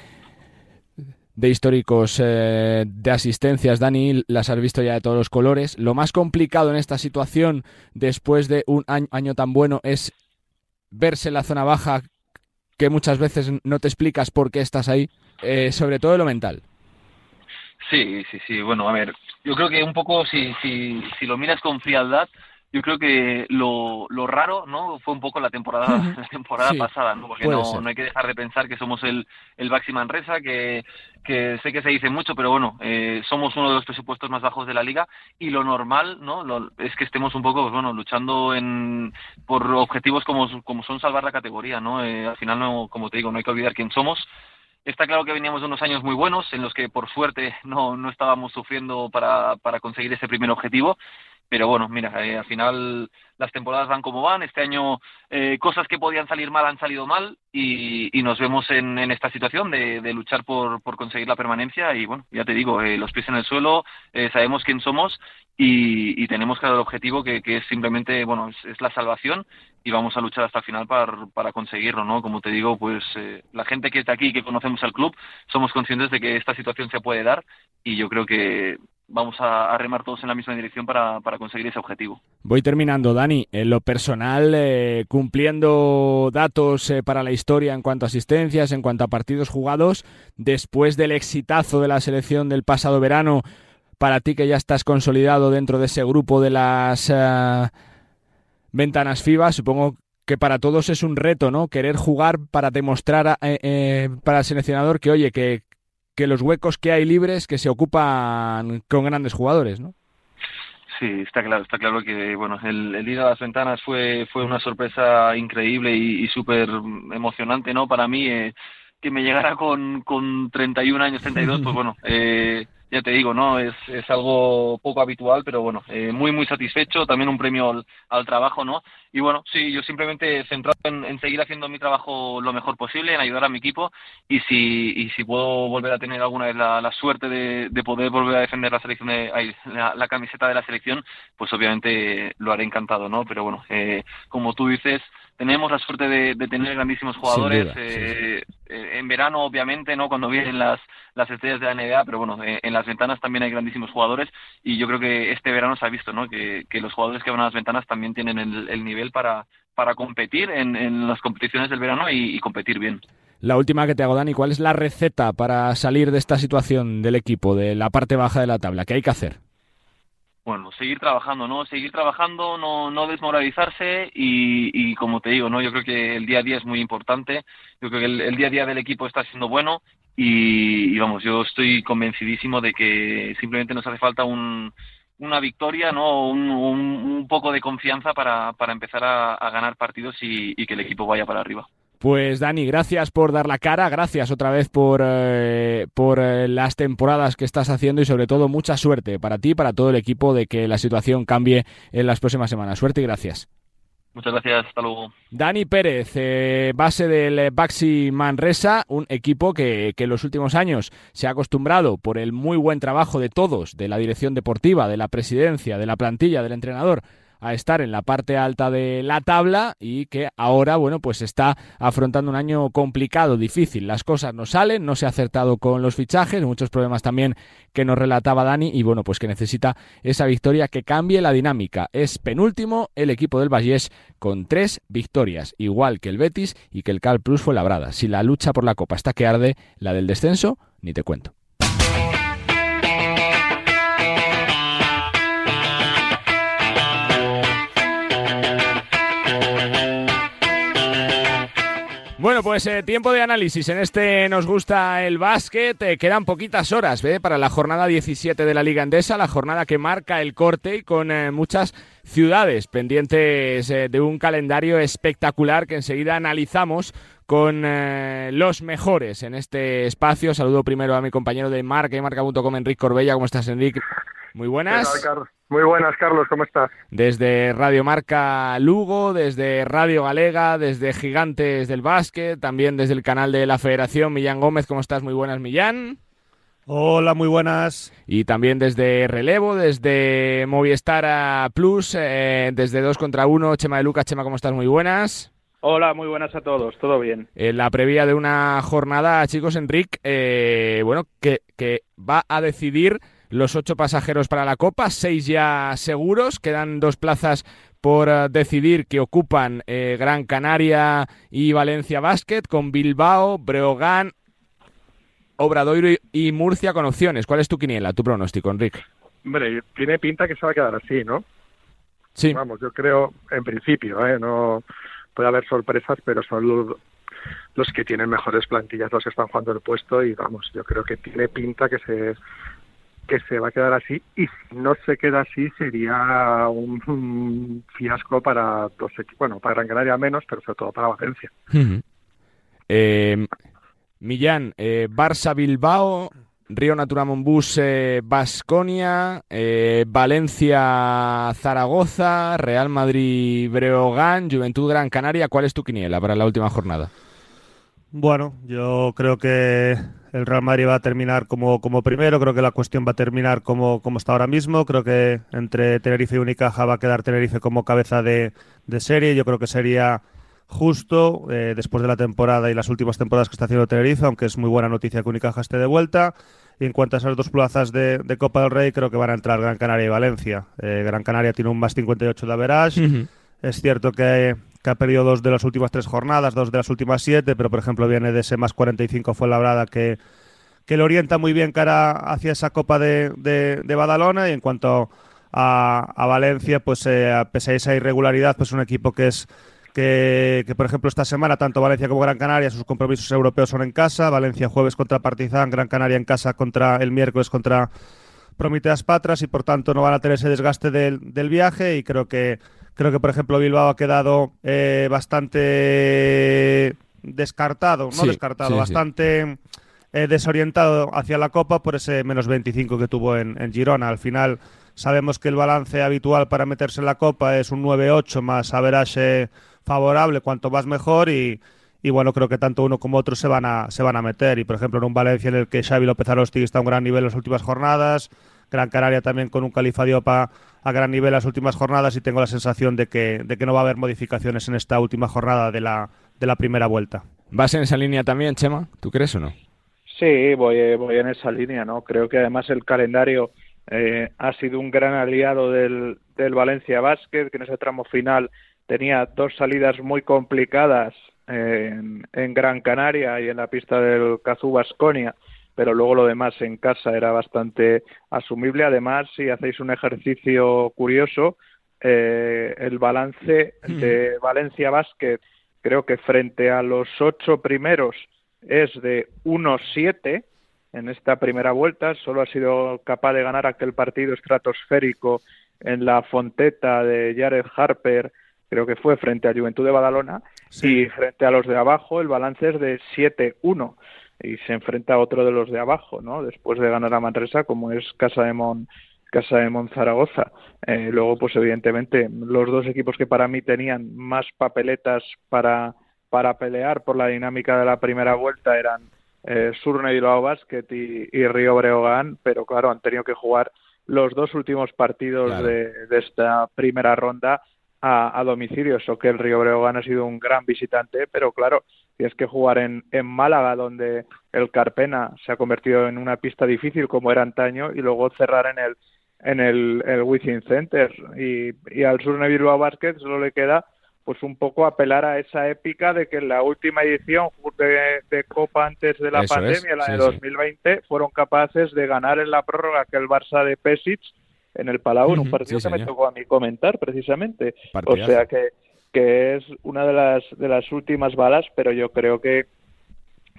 de históricos eh, de asistencias, Dani, las has visto ya de todos los colores. Lo más complicado en esta situación, después de un año, año tan bueno, es verse en la zona baja, que muchas veces no te explicas por qué estás ahí, eh, sobre todo lo mental. Sí, sí, sí. Bueno, a ver, yo creo que un poco si, si, si lo miras con frialdad, yo creo que lo, lo raro no fue un poco la temporada la temporada sí, pasada no porque no, no hay que dejar de pensar que somos el el Baxi Manresa que que sé que se dice mucho pero bueno eh, somos uno de los presupuestos más bajos de la liga. Y lo normal no lo, es que estemos un poco pues, bueno luchando en por objetivos como como son salvar la categoría no eh, al final no como te digo no hay que olvidar quién somos. Está claro que veníamos de unos años muy buenos en los que por suerte no, no estábamos sufriendo para, para conseguir ese primer objetivo pero bueno, mira, eh, al final las temporadas van como van. Este año eh, cosas que podían salir mal han salido mal y, y nos vemos en, en, esta situación de, de luchar por, por, conseguir la permanencia. Y bueno, ya te digo, eh, los pies en el suelo, eh, sabemos quién somos y, y, tenemos claro el objetivo que, que es simplemente, bueno, es, es, la salvación y vamos a luchar hasta el final para, para conseguirlo, ¿no? Como te digo, pues eh, la gente que está aquí, que conocemos al club, somos conscientes de que esta situación se puede dar y yo creo que vamos a, a, remar todos en la misma dirección para, para, conseguir ese objetivo. Voy terminando, Dani. En lo personal, eh, cumpliendo datos eh, para la historia en cuanto a asistencias, en cuanto a partidos jugados, después del exitazo de la selección del pasado verano, para ti que ya estás consolidado dentro de ese grupo de las uh, ventanas FIBA, supongo que para todos es un reto, ¿no? Querer jugar para demostrar eh, eh, para el seleccionador que, oye, que, que los huecos que hay libres que se ocupan con grandes jugadores, ¿no? Sí, está claro, está claro que bueno, el, el ir a las ventanas fue fue una sorpresa increíble y, y súper emocionante, ¿no? Para mí eh, que me llegara con con 31 años, 32, pues bueno, eh, ya te digo, ¿no? Es, es algo poco habitual, pero bueno, eh, muy, muy satisfecho, también un premio al, al, trabajo, ¿no? Y bueno, sí, yo simplemente centrado en, en, seguir haciendo mi trabajo lo mejor posible, en ayudar a mi equipo, y si, y si puedo volver a tener alguna vez la, la suerte de, de, poder volver a defender la selección, de, la, camiseta de la selección, pues obviamente lo haré encantado, ¿no? Pero bueno, eh, como tú dices, tenemos la suerte de, de tener grandísimos jugadores duda, eh, sí, sí. en verano obviamente no cuando vienen las las estrellas de la NBA pero bueno eh, en las ventanas también hay grandísimos jugadores y yo creo que este verano se ha visto no que, que los jugadores que van a las ventanas también tienen el, el nivel para para competir en, en, las competiciones del verano y, y competir bien la última que te hago, Dani, ¿cuál es la receta para salir de esta situación del equipo, de la parte baja de la tabla? ¿Qué hay que hacer? Bueno, seguir trabajando, ¿no? Seguir trabajando, no, no desmoralizarse y, y, como te digo, ¿no? Yo creo que el día a día es muy importante. Yo creo que el, día a día del equipo está siendo bueno y, vamos, yo estoy convencidísimo de que simplemente nos hace falta un, una victoria, ¿no? Un, un, poco de confianza para, para empezar a, ganar partidos y que el equipo vaya para arriba. Pues Dani, gracias por dar la cara, gracias otra vez por, eh, por eh, las temporadas que estás haciendo y sobre todo mucha suerte para ti y para todo el equipo de que la situación cambie en las próximas semanas. Suerte y gracias. Muchas gracias, hasta luego. Dani Pérez, eh, base del Baxi Manresa, un equipo que, que en los últimos años se ha acostumbrado por el muy buen trabajo de todos, de la dirección deportiva, de la presidencia, de la plantilla, del entrenador, a estar en la parte alta de la tabla y que ahora, bueno, pues está afrontando un año complicado, difícil. Las cosas no salen, no se ha acertado con los fichajes, muchos problemas también que nos relataba Dani y bueno, pues que necesita esa victoria que cambie la dinámica. Es penúltimo el equipo del Vallés con tres victorias, igual que el Betis y que el Cal Plus fue labrada. Si la lucha por la Copa está que arde, la del descenso, ni te cuento. Bueno, pues eh, tiempo de análisis. En este nos gusta el básquet. Eh, quedan poquitas horas ¿ve? para la jornada 17 de la Liga Endesa, la jornada que marca el corte y con eh, muchas ciudades pendientes eh, de un calendario espectacular que enseguida analizamos con eh, los mejores en este espacio. Saludo primero a mi compañero de marca y marca.com, Enrique Corbella. ¿Cómo estás, Enrique? Muy buenas. Muy buenas, Carlos, ¿cómo estás? Desde Radio Marca Lugo, desde Radio Galega, desde Gigantes del Básquet, también desde el canal de la Federación, Millán Gómez, ¿cómo estás? Muy buenas, Millán. Hola, muy buenas. Y también desde Relevo, desde Movistar Plus, eh, desde 2 contra 1, Chema de Lucas. Chema, ¿cómo estás? Muy buenas. Hola, muy buenas a todos, todo bien. En la previa de una jornada, chicos, Enrique, eh, bueno, que, que va a decidir los ocho pasajeros para la Copa, seis ya seguros, quedan dos plazas por uh, decidir que ocupan eh, Gran Canaria y Valencia Basket, con Bilbao, Breogán, Obradoiro y, y, Murcia con opciones. ¿Cuál es tu quiniela, tu pronóstico, Enrique? Hombre, tiene pinta que se va a quedar así, ¿no? Sí. Vamos, yo creo, en principio, ¿eh? No puede haber sorpresas, pero son los, los que tienen mejores plantillas los que están jugando el puesto y vamos, yo creo que tiene pinta que se que se va a quedar así y si no se queda así sería un, un fiasco para dos bueno para Gran Canaria menos pero sobre todo para Valencia uh -huh. eh, Millán eh, Barça Bilbao Río Naturamon Bus Basconia, Valencia Zaragoza, Real Madrid Breogán, Juventud Gran Canaria. ¿Cuál es tu quiniela para la última jornada? Bueno, yo creo que el Real Madrid va a terminar como, como primero, creo que la cuestión va a terminar como, como está ahora mismo, creo que entre Tenerife y Unicaja va a quedar Tenerife como cabeza de, de serie, yo creo que sería justo eh, después de la temporada y las últimas temporadas que está haciendo Tenerife, aunque es muy buena noticia que Unicaja esté de vuelta. Y en cuanto a esas dos plazas de, de Copa del Rey, creo que van a entrar Gran Canaria y Valencia. Eh, Gran Canaria tiene un más 58 de average. Es cierto que, que, ha perdido dos de las últimas tres jornadas, dos de las últimas siete, pero por ejemplo viene de ese más 45 fue labrada que, que le orienta muy bien cara hacia esa Copa de, de, Badalona. Y en cuanto a, a Valencia, pues eh, pese a esa irregularidad, pues un equipo que es que, que, por ejemplo, esta semana tanto Valencia como Gran Canaria, sus compromisos europeos son en casa. Valencia jueves contra Partizan, Gran Canaria en casa contra el miércoles contra Prometeas Patras y por tanto no van a tener ese desgaste del, del viaje y creo que creo que por ejemplo Bilbao ha quedado eh, bastante descartado, no Sí, descartado, sí, sí. bastante eh, desorientado hacia la Copa por ese menos 25 que tuvo en, en Girona. Al final sabemos que el balance habitual para meterse en la Copa es un 9-8 más average favorable, cuanto más mejor y, y bueno, creo que tanto uno como otro se van a, se van a meter. Y por ejemplo, en un Valencia en el que Xavi López Arosti está a un gran nivel en las últimas jornadas, Gran Canaria también con un Califa Diopa a gran nivel las últimas jornadas y tengo la sensación de que, de que no va a haber modificaciones en esta última jornada de la, de la primera vuelta. ¿Vas en esa línea también, Chema? ¿Tú crees o no? Sí, voy, voy en esa línea, ¿no? Creo que además el calendario eh, ha sido un gran aliado del, del Valencia Basket, que en ese tramo final tenía dos salidas muy complicadas eh, en, en Gran Canaria y en la pista del Cazú Basconia, pero luego lo demás en casa era bastante asumible. Además, si hacéis un ejercicio curioso, eh, el balance de Valencia Basket, creo que frente a los ocho primeros es de 1-7 en esta primera vuelta. Solo ha sido capaz de ganar aquel partido estratosférico en la Fonteta de Jared Harper, creo que fue frente a Juventud de Badalona, y frente a los de abajo el balance es de 7-1 y se enfrenta a otro de los de abajo, ¿no? Después de ganar a Manresa, como es Casa de Mon, Casa de Mon Zaragoza. Eh, luego, pues evidentemente, los dos equipos que para mí tenían más papeletas para, para pelear por la dinámica de la primera vuelta eran eh, Surne Bilbao Basket y, y Río Breogán, pero claro, han tenido que jugar los dos últimos partidos Claro. de, de esta primera ronda a, a domicilio. Eso que el Río Breogán ha sido un gran visitante, pero claro, tienes que jugar en, en Málaga, donde el Carpena se ha convertido en una pista difícil como era antaño, y luego cerrar en el en el, el Wizzing Center. Y, y al Surne Bilbao Basket solo le queda pues un poco apelar a esa épica de que en la última edición de, de Copa antes de la Eso es, pandemia, la de sí, sí. 2020, fueron capaces de ganar en la prórroga que el Barça de Pesic en el Palau, en un partido sí, que me tocó a mí comentar precisamente. O sea que, que es una de las, de las últimas balas, pero yo creo que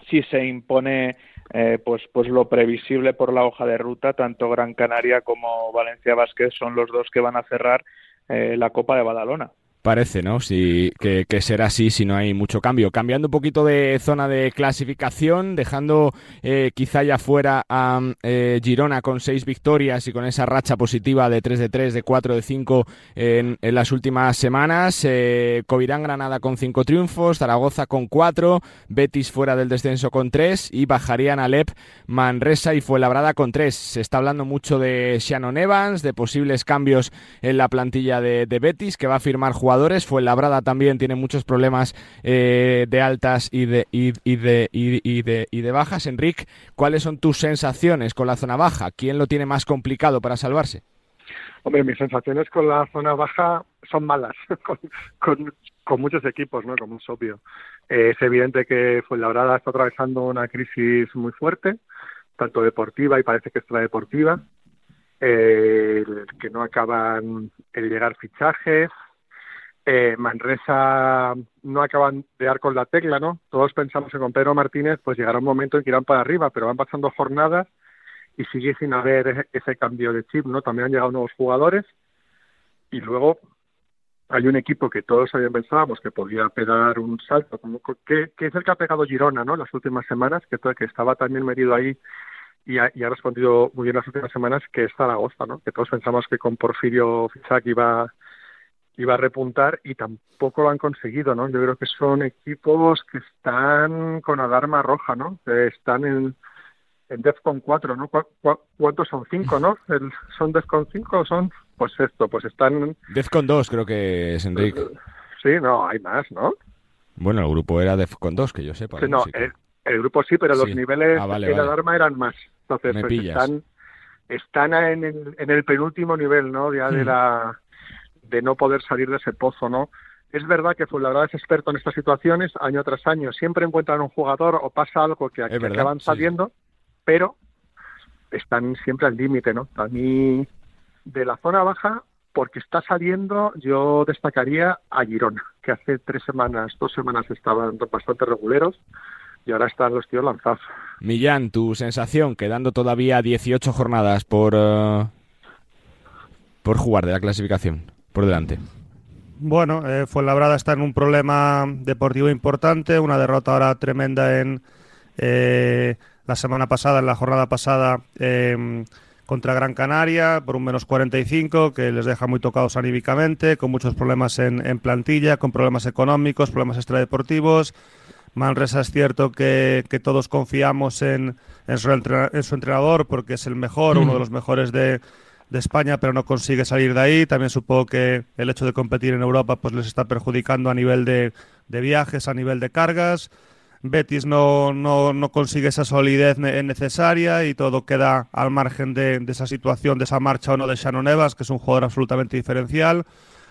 si se impone eh, pues pues lo previsible por la hoja de ruta tanto Gran Canaria como Valencia Vázquez son los dos que van a cerrar eh, la Copa de Badalona Parece, ¿no? Que, que será así si no hay mucho cambio. Cambiando un poquito de zona de clasificación, dejando eh, quizá ya fuera a eh, Girona con seis victorias y con esa racha positiva de 3 de 3, de 4 de 5 en, las últimas semanas. Eh, Granada con cinco triunfos, Zaragoza con cuatro, Betis fuera del descenso con tres y bajarían Alep, Manresa y Fuenlabrada con tres. Se está hablando mucho de Shannon Evans, de posibles cambios en la plantilla de, de Betis, que va a firmar jugadores. Fuenlabrada también tiene muchos problemas eh, de altas y de, y, y de, y, de, y de bajas. Enric, ¿cuáles son tus sensaciones con la zona baja? ¿Quién lo tiene más complicado para salvarse? Hombre, mis sensaciones con la zona baja son malas, con, con, con muchos equipos, ¿no? Como es obvio. Eh, es evidente que Fuenlabrada está atravesando una crisis muy fuerte, tanto deportiva y parece que extradeportiva, eh, que no acaban el llegar fichajes. Eh, Manresa no acaban de dar con la tecla, ¿no? Todos pensamos que con Pedro Martínez pues llegará un momento en que irán para arriba, pero van pasando jornadas y sigue sin haber ese, cambio de chip, ¿no? También han llegado nuevos jugadores y luego hay un equipo que todos habían pensábamos que podía pegar un salto, como que, que es el que ha pegado Girona, ¿no? Las últimas semanas, que, que estaba también metido ahí y ha, y ha respondido muy bien las últimas semanas, que es Zaragoza, ¿no? Que todos pensamos que con Porfirio Fisac iba, iba a repuntar y tampoco lo han conseguido, ¿no? Yo creo que son equipos que están con alarma roja, ¿no? Que están en, en DEFCON 4, ¿no? ¿Cu- cu- cuántos son? ¿Cinco, no? El- ¿Son DEFCON 5 o son? Pues esto, pues están... Defcon 2 creo que es, Enrique. Sí, no, hay más, ¿no? Bueno, el grupo era Defcon 2, que yo sepa. Sí, ¿no? no, el, el grupo sí, pero los niveles Ah, vale, de vale. alarma eran más. Entonces, Me pues pillas. están, están en, el, en el penúltimo nivel, ¿no? Ya de Hmm. la de no poder salir de ese pozo, ¿no? Es verdad que Fuenlabrada es experto en estas situaciones año tras año. Siempre encuentran un jugador o pasa algo que, que verdad, acaban sí. saliendo, pero están siempre al límite, ¿no? A mí, de la zona baja, porque está saliendo, yo destacaría a Girona, que hace tres semanas, dos semanas estaban bastante reguleros y ahora están los tíos lanzados. Millán, tu sensación, quedando todavía 18 jornadas por, eh, por jugar de la clasificación, por delante. Bueno, eh, Fuenlabrada está en un problema deportivo importante, una derrota ahora tremenda en eh, la semana pasada, en la jornada pasada eh, contra Gran Canaria por un menos 45 que les deja muy tocados anímicamente, con muchos problemas en, en plantilla, con problemas económicos, problemas extradeportivos. Manresa es cierto que, que todos confiamos en, en, su entrena- en su entrenador porque es el mejor, uno de los mejores de, de España, pero no consigue salir de ahí. También supongo que el hecho de competir en Europa pues les está perjudicando a nivel de, de viajes, a nivel de cargas. Betis no, no, no consigue esa solidez ne- necesaria y todo queda al margen de, de esa situación, de esa marcha o no de Shannon Evans, que es un jugador absolutamente diferencial.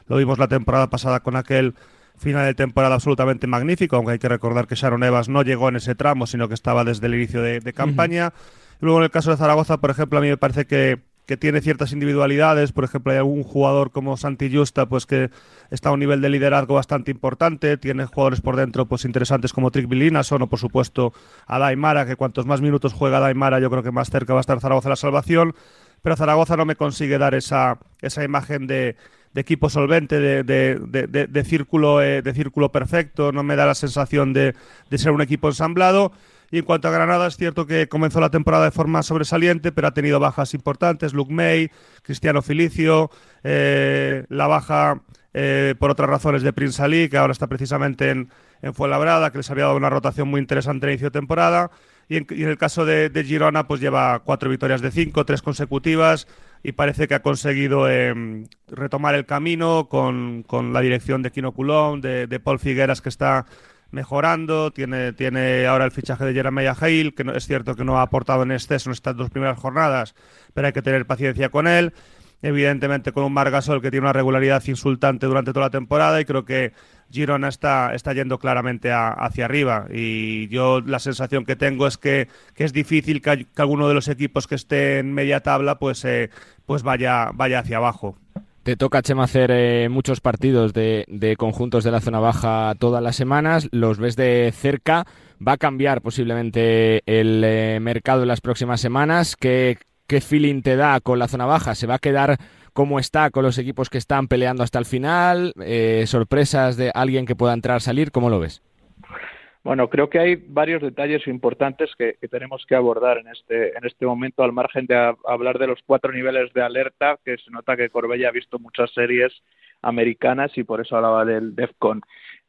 Lo vimos la temporada pasada con aquel final de temporada absolutamente magnífico, aunque hay que recordar que Sharon Evans no llegó en ese tramo, sino que estaba desde el inicio de, de campaña. Luego en el caso de Zaragoza, por ejemplo, a mí me parece que, que tiene ciertas individualidades. Por ejemplo, hay algún jugador como Santi Justa, pues que está a un nivel de liderazgo bastante importante. Tiene jugadores por dentro pues interesantes como Trick Vilinason o, por supuesto, a Daimara, que cuantos más minutos juega Daimara, yo creo que más cerca va a estar Zaragoza la salvación. Pero Zaragoza no me consigue dar esa, esa imagen de, equipo solvente, de- de- de círculo, eh, de círculo perfecto, no me da la sensación de, de ser un equipo ensamblado. Y en cuanto a Granada, es cierto que comenzó la temporada de forma sobresaliente, pero ha tenido bajas importantes. Luke May, Cristiano Filicio, eh, la baja eh, por otras razones de Prince Ali, que ahora está precisamente en, en Fuenlabrada, que les había dado una rotación muy interesante en inicio de temporada. Y en, el caso de, Girona, pues lleva cuatro victorias de cinco, tres consecutivas, y parece que ha conseguido eh, retomar el camino con, con la dirección de Coulomb, de, de Paul Figueras, que está mejorando, tiene, tiene ahora el fichaje de Jeremiah Hale, que no, es cierto que no ha aportado en exceso en estas dos primeras jornadas, pero hay que tener paciencia con él. Evidentemente con un Margasol que tiene una regularidad insultante durante toda la temporada y creo que Girona está, está yendo claramente a- hacia arriba y yo la sensación que tengo es que, que es difícil que, que alguno de los equipos que esté en media tabla pues, eh, pues vaya, vaya hacia abajo. Te toca, Chema, hacer eh, muchos partidos de, de conjuntos de la zona baja todas las semanas. Los ves de cerca. Va a cambiar posiblemente el eh, mercado en las próximas semanas. ¿Qué, ¿Qué feeling te da con la zona baja? ¿Se va a quedar como está con los equipos que están peleando hasta el final? Eh, ¿Sorpresas de alguien que pueda entrar, salir? ¿Cómo lo ves? Bueno, creo que hay varios detalles importantes que, que tenemos que abordar en este, en este momento, al margen de a- hablar de los cuatro niveles de alerta, que se nota que Corbella ha visto muchas series americanas y por eso hablaba del DEFCON.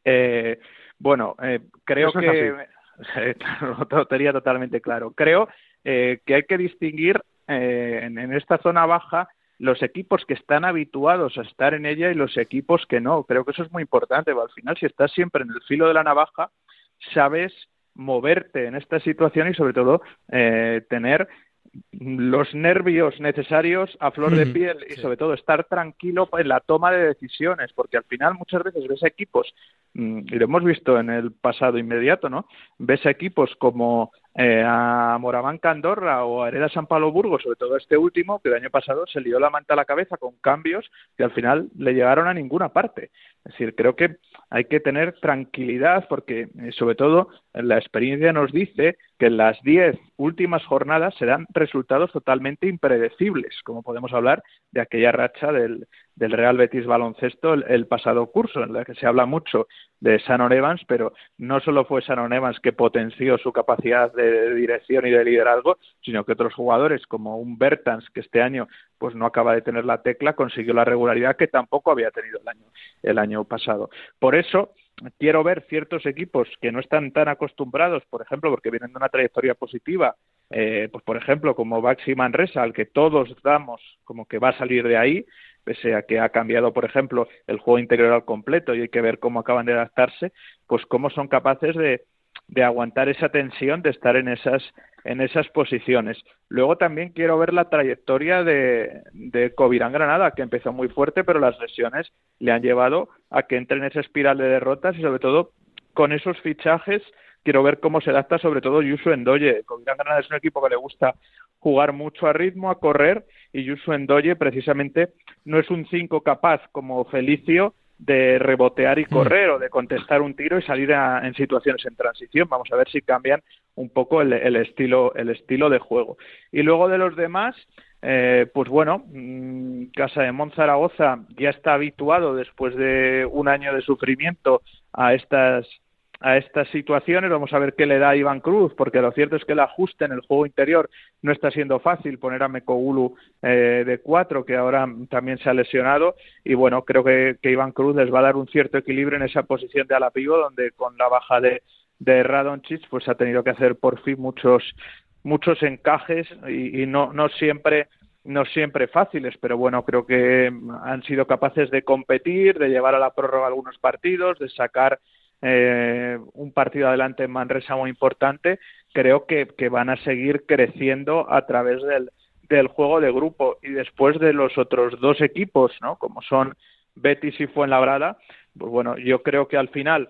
Eh, bueno, eh, creo Eso que lo tenía totalmente claro. Creo eh, que hay que distinguir eh, en, en esta zona baja los equipos que están habituados a estar en ella y los equipos que no. Creo que eso es muy importante. porque Al final, si estás siempre en el filo de la navaja, sabes moverte en esta situación y sobre todo eh, tener los nervios necesarios a flor de piel y sobre todo estar tranquilo en la toma de decisiones, porque al final muchas veces ves equipos, mm, y lo hemos visto en el pasado inmediato, ¿no? Ves equipos como eh, a Moraván Andorra o a Hereda San Pablo Burgos, sobre todo este último, que el año pasado se lió la manta a la cabeza con cambios que al final le llegaron a ninguna parte. Es decir, creo que hay que tener tranquilidad porque, eh, sobre todo, la experiencia nos dice que en las diez últimas jornadas serán resultados totalmente impredecibles, como podemos hablar de aquella racha del, del Real Betis baloncesto el, pasado curso, en la que se habla mucho de Shannon Evans, pero no solo fue Shannon Evans que potenció su capacidad de dirección y de liderazgo, sino que otros jugadores como un Bertans, que este año pues no acaba de tener la tecla, consiguió la regularidad que tampoco había tenido el año, el año pasado. Por eso, quiero ver ciertos equipos que no están tan acostumbrados, por ejemplo, porque vienen de una trayectoria positiva, eh, pues por ejemplo, como Baxi Manresa, al que todos damos como que va a salir de ahí, pese a que ha cambiado, por ejemplo, el juego interior al completo y hay que ver cómo acaban de adaptarse, pues cómo son capaces de, de aguantar esa tensión, de estar en esas, en esas posiciones. Luego también quiero ver la trayectoria de, de Covirán Granada, que empezó muy fuerte, pero las lesiones le han llevado a que entre en esa espiral de derrotas y sobre todo con esos fichajes quiero ver cómo se adapta sobre todo Yusu Endoye. Covirán Granada es un equipo que le gusta jugar mucho a ritmo, a correr, y Yusu Endoye precisamente no es un 5 capaz como Felicio de rebotear y mm. correr o de contestar un tiro y salir en situaciones en transición. Vamos a ver si cambian un poco el, estilo el estilo de juego. Y luego de los demás, eh, pues bueno, mm, Casa de Monzaragoza ya está habituado después de un año de sufrimiento a estas a estas situaciones. Vamos a ver qué le da Iván Cruz, porque lo cierto es que el ajuste en el juego interior no está siendo fácil. Poner a Mekogulu eh, de cuatro, que ahora también se ha lesionado. Y bueno, creo que, que, Iván Cruz les va a dar un cierto equilibrio en esa posición de alapivo, donde con la baja de, de Radonchich, pues ha tenido que hacer por fin muchos muchos encajes y, y no, no siempre no siempre fáciles, pero bueno, creo que han sido capaces de competir, de llevar a la prórroga algunos partidos, de sacar eh, un partido adelante en Manresa muy importante, creo que, que van a seguir creciendo a través del, del juego de grupo y después de los otros dos equipos, ¿no? Como son Betis y Fuenlabrada, pues bueno, yo creo que al final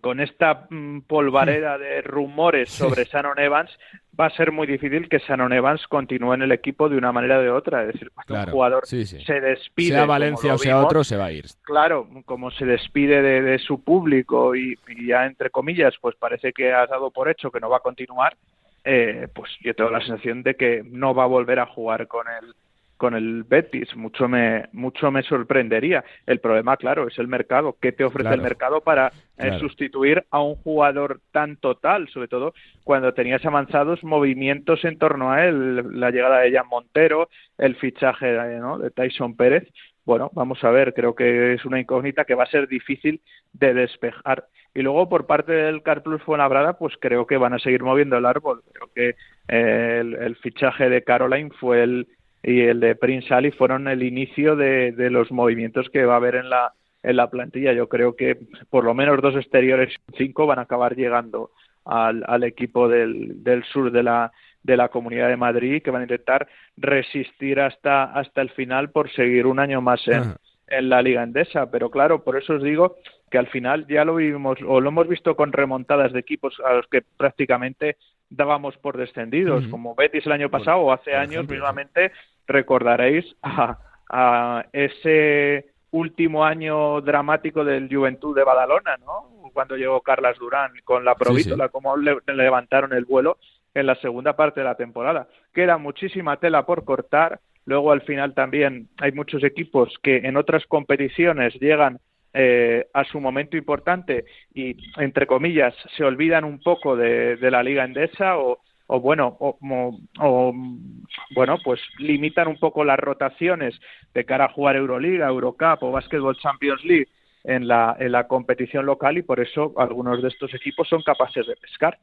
con esta mm, polvareda de rumores sobre Shannon Evans, va a ser muy difícil que Shannon Evans continúe en el equipo de una manera o de otra. Es decir, cuando un jugador se despide. Sea Valencia o sea otro, se va a ir. Claro, como se despide de, su público y, ya entre comillas, pues parece que ha dado por hecho que no va a continuar. Eh, pues yo tengo la sensación de que no va a volver a jugar con el con el Betis, mucho me, mucho me sorprendería. El problema, claro, es el mercado. ¿Qué te ofrece el mercado para eh, sustituir a un jugador tan total? Sobre todo cuando tenías avanzados movimientos en torno a él, la llegada de Jan Montero, el fichaje de Tyson Pérez. Bueno, vamos a ver, creo que es una incógnita que va a ser difícil de despejar. Y luego por parte del Carplus Fuenlabrada, pues creo que van a seguir moviendo el árbol. Creo que eh, el fichaje de Caroline fue el, y el de Prince Ali fueron el inicio de, de, los movimientos que va a haber en la, en la plantilla. Yo creo que por lo menos dos exteriores, cinco, van a acabar llegando al, al equipo del, del sur de la, de la Comunidad de Madrid que van a intentar resistir hasta, hasta el final por seguir un año más en, en la Liga Endesa. Pero claro, por eso os digo que al final ya lo vimos o lo hemos visto con remontadas de equipos a los que prácticamente dábamos por descendidos, como Betis el año pasado o hace años mismamente recordaréis a, a, ese último año dramático del Juventud de Badalona, ¿no? Cuando llegó Carlas Durán con la Provítola, como le, levantaron el vuelo en la segunda parte de la temporada. Queda muchísima tela por cortar. Luego al final también hay muchos equipos que en otras competiciones llegan eh, a su momento importante y, entre comillas, se olvidan un poco de, la Liga Endesa o, o bueno, o, o, bueno, pues limitan un poco las rotaciones de cara a jugar Euroliga, Eurocup o Basketball Champions League en la, en la competición local y por eso algunos de estos equipos son capaces de pescar.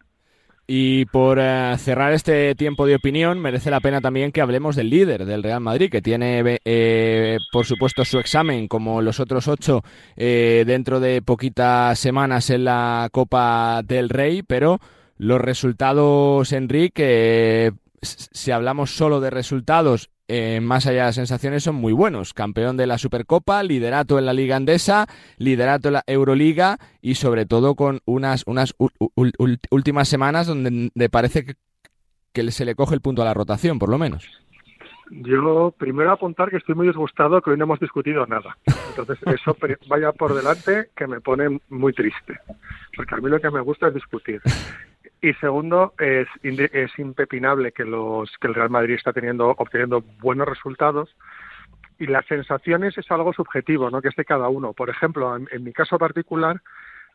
Y por eh, cerrar este tiempo de opinión, merece la pena también que hablemos del líder del Real Madrid, que tiene, eh, por supuesto, su examen, como los otros ocho, eh, dentro de poquitas semanas en la Copa del Rey, pero los resultados, Enrique, si hablamos solo de resultados, eh, más allá de las sensaciones, son muy buenos. Campeón de la Supercopa, liderato en la Liga Andesa, liderato en la Euroliga y sobre todo con unas, unas últimas semanas donde parece que, que se le coge el punto a la rotación, por lo menos. Yo primero apuntar que estoy muy disgustado que hoy no hemos discutido nada. Entonces eso vaya por delante que me pone muy triste. Porque a mí lo que me gusta es discutir. Y segundo, es, es impepinable que, los, que el Real Madrid está teniendo, obteniendo buenos resultados y las sensaciones es algo subjetivo, ¿no? Que es de cada uno. Por ejemplo, en, en mi caso particular,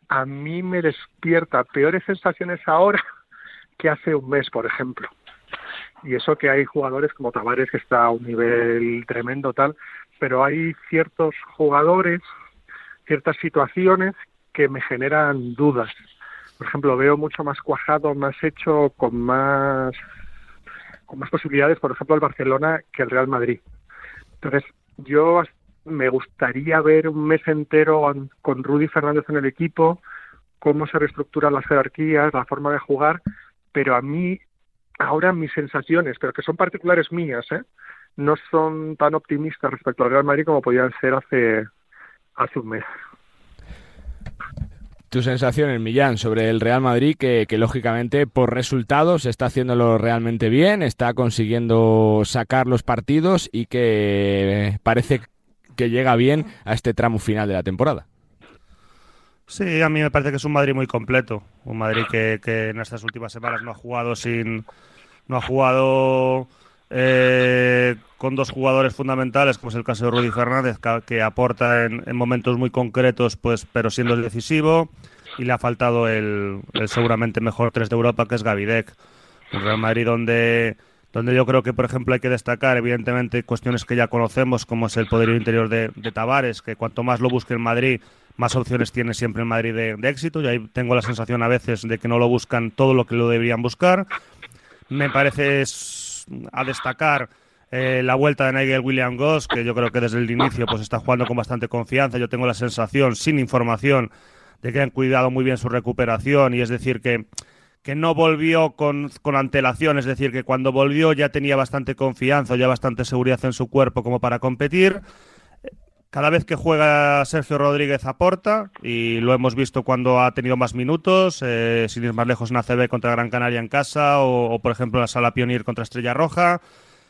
a mí me despierta peores sensaciones ahora que hace un mes, por ejemplo. Y eso que hay jugadores como Tavares que está a un nivel tremendo tal, pero hay ciertos jugadores, ciertas situaciones que me generan dudas. Por ejemplo, veo mucho más cuajado, más hecho, con más con más posibilidades, por ejemplo, el Barcelona que el Real Madrid. Entonces, yo me gustaría ver un mes entero con Rudy Fernández en el equipo, cómo se reestructuran las jerarquías, la forma de jugar, pero a mí ahora mis sensaciones, pero que son particulares mías, ¿eh? no son tan optimistas respecto al Real Madrid como podían ser hace, hace un mes. Tu sensación, Millán, sobre el Real Madrid, que, lógicamente por resultados está haciéndolo realmente bien, está consiguiendo sacar los partidos y que parece que llega bien a este tramo final de la temporada. Sí, a mí me parece que es un Madrid muy completo. Un Madrid que en estas últimas semanas no ha jugado sin. No ha jugado eh, con dos jugadores fundamentales, como es el caso de Rudy Fernández, que, aporta en, en, momentos muy concretos, pues, pero siendo decisivo. Y le ha faltado el, el seguramente mejor tres de Europa, que es Gavidec. Un Real Madrid donde donde yo creo que, por ejemplo, hay que destacar, evidentemente, cuestiones que ya conocemos, como es el poderío interior de, de Tavares, que cuanto más lo busque en Madrid, más opciones tiene siempre en Madrid de, de, éxito. Y ahí tengo la sensación a veces de que no lo buscan todo lo que lo deberían buscar. Me parece a destacar eh, la vuelta de Nigel William Goss, que yo creo que desde el inicio pues está jugando con bastante confianza. Yo tengo la sensación, sin información, de que han cuidado muy bien su recuperación y es decir que que no volvió con, con, antelación, es decir, que cuando volvió ya tenía bastante confianza, ya bastante seguridad en su cuerpo como para competir. Cada vez que juega Sergio Rodríguez aporta y lo hemos visto cuando ha tenido más minutos, eh, sin ir más lejos en ACB contra Gran Canaria en casa o, por ejemplo en la Sala Pionir contra Estrella Roja.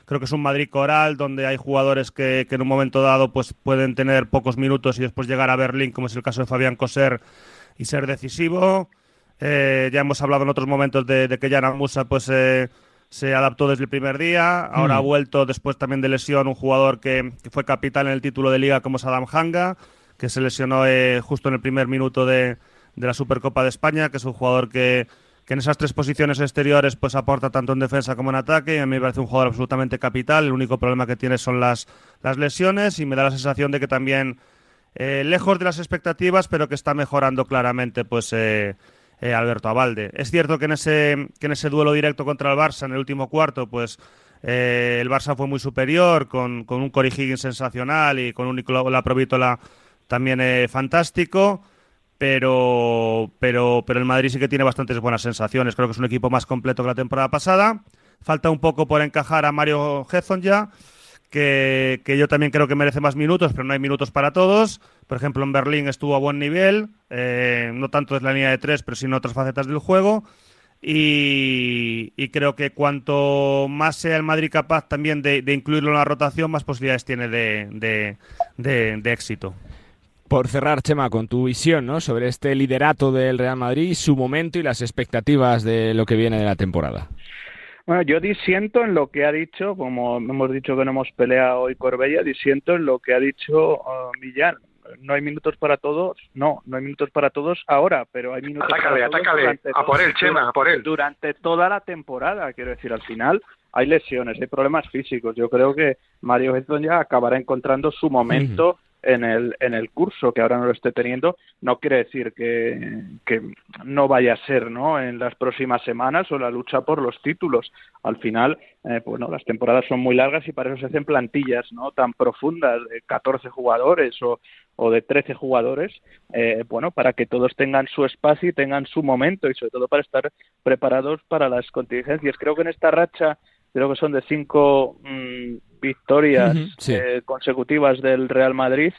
Creo que es un Madrid coral donde hay jugadores que, en un momento dado pues pueden tener pocos minutos y después llegar a Berlín, como es el caso de Fabián Coser, y ser decisivo. Eh, ya hemos hablado en otros momentos de, que Jan Musa pues, eh, se adaptó desde el primer día. Ahora mm. ha vuelto después también de lesión un jugador que, que, fue capital en el título de liga como Sadam Hanga, que se lesionó eh, justo en el primer minuto de, de, la Supercopa de España, que es un jugador que, que, en esas tres posiciones exteriores pues aporta tanto en defensa como en ataque. Y a mí me parece un jugador absolutamente capital. El único problema que tiene son las, las lesiones y me da la sensación de que también, eh, lejos de las expectativas, pero que está mejorando claramente pues eh, eh, Alberto Abalde. Es cierto que en, ese, que en ese duelo directo contra el Barça, en el último cuarto, pues eh, el Barça fue muy superior, con, con un Cory Higgins sensacional y con un Nicola Provítola también eh, fantástico. Pero, pero, pero el Madrid sí que tiene bastantes buenas sensaciones. Creo que es un equipo más completo que la temporada pasada. Falta un poco por encajar a Mario Hezon ya que, yo también creo que merece más minutos, pero no hay minutos para todos. Por ejemplo, en Berlín estuvo a buen nivel, eh, no tanto es la línea de tres, pero en otras facetas del juego. Y, y, creo que cuanto más sea el Madrid capaz también de, de incluirlo en la rotación, más posibilidades tiene de, de, de, éxito. Por cerrar, Chema, con tu visión ¿no? sobre este liderato del Real Madrid, su momento y las expectativas de lo que viene de la temporada. Bueno, yo disiento en lo que ha dicho, como hemos dicho que no hemos peleado hoy Corbella, disiento en lo que ha dicho uh, Millán. No hay minutos para todos, no, no hay minutos para todos ahora, pero hay minutos atácale, para atácale, todos. Atácale, a por él, Chema, a por él. Durante toda la temporada, quiero decir, al final hay lesiones, hay problemas físicos. Yo creo que Mario Hezon ya acabará encontrando su momento. Mm en el, en el curso, que ahora no lo esté teniendo, no quiere decir que, que no vaya a ser ¿no? en las próximas semanas o la lucha por los títulos. Al final, eh, bueno, las temporadas son muy largas y para eso se hacen plantillas no tan profundas de 14 jugadores o, o de 13 jugadores, eh, bueno, para que todos tengan su espacio y tengan su momento y sobre todo para estar preparados para las contingencias. Creo que en esta racha creo que son de cinco mmm, victorias uh -huh, sí. eh, consecutivas del Real Madrid,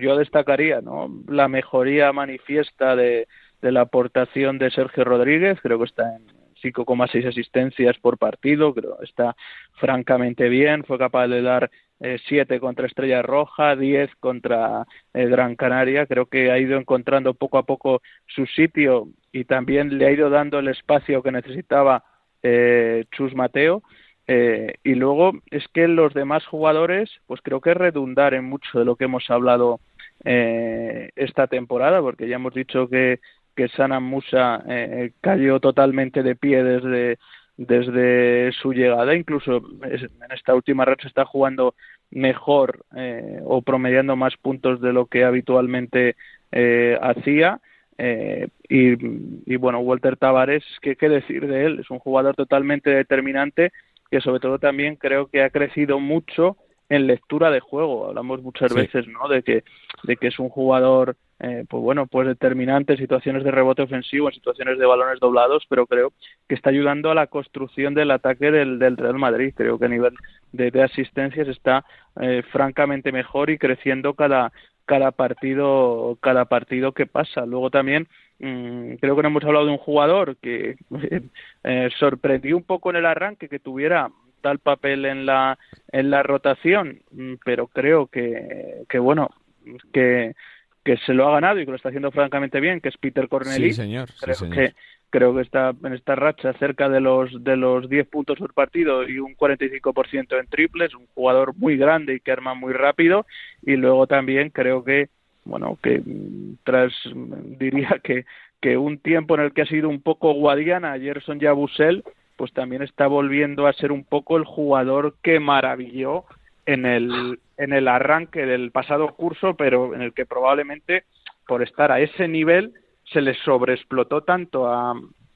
yo destacaría ¿no? la mejoría manifiesta de, de la aportación de Sergio Rodríguez, creo que está en 5,6 asistencias por partido, creo está francamente bien, fue capaz de dar eh, 7 contra Estrella Roja, 10 contra eh, Gran Canaria, creo que ha ido encontrando poco a poco su sitio y también le ha ido dando el espacio que necesitaba eh, Chus Mateo Eh, y luego es que los demás jugadores, pues creo que redundar en mucho de lo que hemos hablado eh, esta temporada, porque ya hemos dicho que, que Sana Musa eh, cayó totalmente de pie desde, desde su llegada, incluso en esta última red está jugando mejor eh, o promediando más puntos de lo que habitualmente eh, hacía. Eh, y, y, bueno, Walter Tavares, ¿qué, ¿qué decir de él? Es un jugador totalmente determinante que sobre todo también creo que ha crecido mucho en lectura de juego. Hablamos muchas Sí. veces, ¿no? De que, de que es un jugador, eh, pues bueno, pues determinante en situaciones de rebote ofensivo, en situaciones de balones doblados, pero creo que está ayudando a la construcción del ataque del, del Real Madrid. Creo que a nivel de, de asistencias está eh, francamente mejor y creciendo cada cada partido cada partido que pasa. Luego también creo que no hemos hablado de un jugador que eh, sorprendió un poco en el arranque que tuviera tal papel en la en la rotación, mm, pero creo que que bueno que que se lo ha ganado y que lo está haciendo francamente bien, que es Peter Corneli. Sí, señor, sí, Creo señor. que creo que está en esta racha cerca de los de los 10 puntos por partido y un 45% en triples, un jugador muy grande y que arma muy rápido y luego también creo que bueno, que mm, tras mm, diría que que un tiempo en el que ha sido un poco Guadiana, Gerson Yabusel, pues también está volviendo a ser un poco el jugador que maravilló en el en el arranque del pasado curso, pero en el que probablemente por estar a ese nivel se le sobreexplotó tanto a,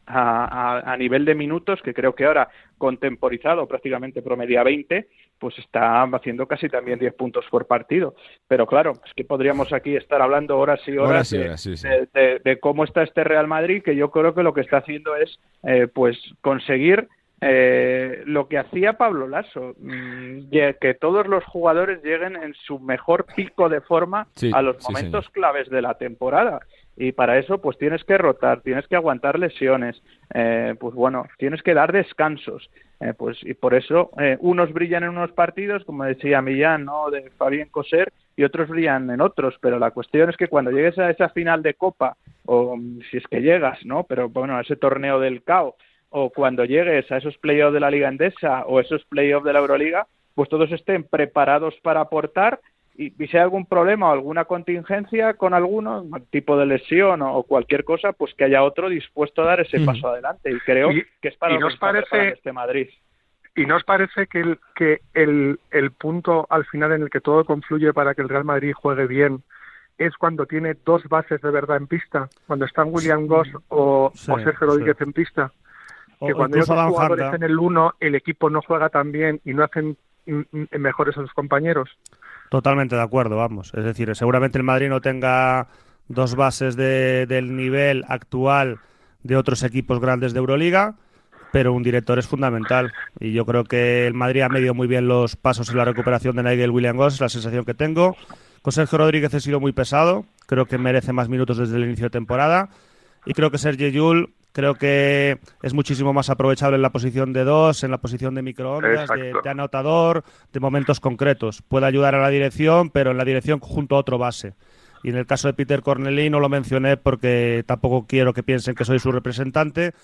a, a- nivel de minutos que creo que ahora contemporizado prácticamente promedia 20 pues está haciendo casi también 10 puntos por partido pero claro es que podríamos aquí estar hablando horas y horas, Horas y de- horas, sí, sí. de, de- de cómo está este Real Madrid que yo creo que lo que está haciendo es eh, pues conseguir eh, lo que hacía Pablo Lasso, mm, que todos los jugadores lleguen en su mejor pico de forma Sí, a los sí, momentos claves de la temporada. Y para eso, pues tienes que rotar, tienes que aguantar lesiones, eh, pues bueno, tienes que dar descansos. Eh, pues y por eso eh, unos brillan en unos partidos, como decía Millán, ¿no? De Fabián Coser, y otros brillan en otros. Pero la cuestión es que cuando llegues a esa final de Copa, o mm, si es que llegas, ¿no? Pero bueno, a ese torneo del CAO, o cuando llegues a esos playoffs de la Liga Endesa o esos playoffs de la Euroliga, pues todos estén preparados para aportar y, y si hay algún problema o alguna contingencia con alguno, tipo de lesión o, o cualquier cosa, pues que haya otro dispuesto a dar ese paso adelante. Y creo Y- que es para nos parece- este Madrid. ¿Y no os parece que, el, que el, el punto al final en el que todo confluye para que el Real Madrid juegue bien es cuando tiene dos bases de verdad en pista? Cuando están William Goss o, Sí, o Sergio Rodríguez en pista. Que o cuando hay otros jugadores Harda. en el uno, el equipo no juega tan bien y no hacen mejores a sus compañeros. Totalmente de acuerdo, vamos. Es decir, seguramente el Madrid no tenga dos bases de- del nivel actual de otros equipos grandes de Euroliga, pero un director es fundamental. Y yo creo que el Madrid ha medido muy bien los pasos en la recuperación de Nigel William Goss, es la sensación que tengo. Con Sergio Rodríguez he sido muy pesado, creo que merece más minutos desde el inicio de temporada. Y creo que Sergio Yul creo que es muchísimo más aprovechable en la posición de dos, en la posición de microondas, de, anotador, de momentos concretos. Puede ayudar a la dirección, pero en la dirección junto a otro base. Y en el caso de Peter Corneli no lo mencioné porque tampoco quiero que piensen que soy su representante,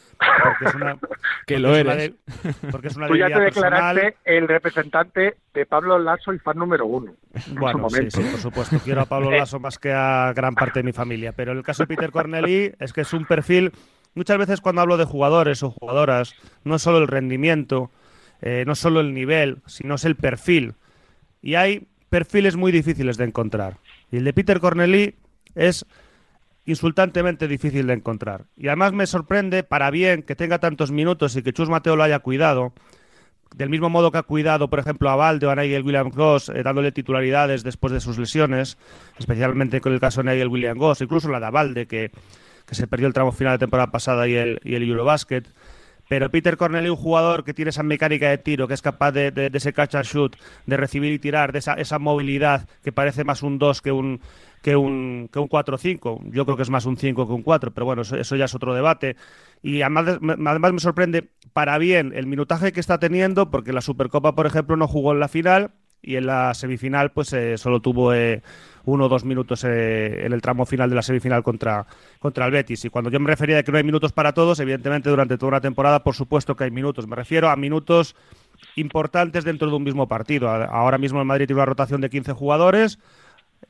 porque es una, Que porque lo es una eres. de- porque es una Tú ya te personal. declaraste el representante de Pablo Lasso y fan número uno. Bueno, sí, sí, por supuesto. Quiero a Pablo Lasso más que a gran parte de mi familia. Pero en el caso de Peter Corneli es que es un perfil. Muchas veces cuando hablo de jugadores o jugadoras, no es solo el rendimiento, eh, no es solo el nivel, sino es el perfil. Y hay perfiles muy difíciles de encontrar. Y el de Peter Corneli es insultantemente difícil de encontrar. Y además me sorprende, para bien, que tenga tantos minutos y que Chus Mateo lo haya cuidado, del mismo modo que ha cuidado, por ejemplo, a Valde o a Nigel William Goss, eh, dándole titularidades después de sus lesiones, especialmente con el caso de Nigel William Goss, incluso la de Valde, que, que se perdió el tramo final de temporada pasada y el, y el Eurobasket. Pero Peter Corneli, un jugador que tiene esa mecánica de tiro, que es capaz de, ese catch and shoot, de recibir y tirar, de esa, esa movilidad que parece más un 2 que un, que un, que un 4-5. Yo creo que es más un 5 que un 4, pero bueno, eso, ya es otro debate. Y además, además me sorprende para bien el minutaje que está teniendo, porque la Supercopa, por ejemplo, no jugó en la final y en la semifinal pues eh, solo tuvo eh, uno o dos minutos eh, en el tramo final de la semifinal contra, contra el Betis. Y cuando yo me refería a que no hay minutos para todos, evidentemente durante toda una temporada, por supuesto que hay minutos. Me refiero a minutos importantes dentro de un mismo partido. Ahora mismo el Madrid tiene una rotación de 15 jugadores,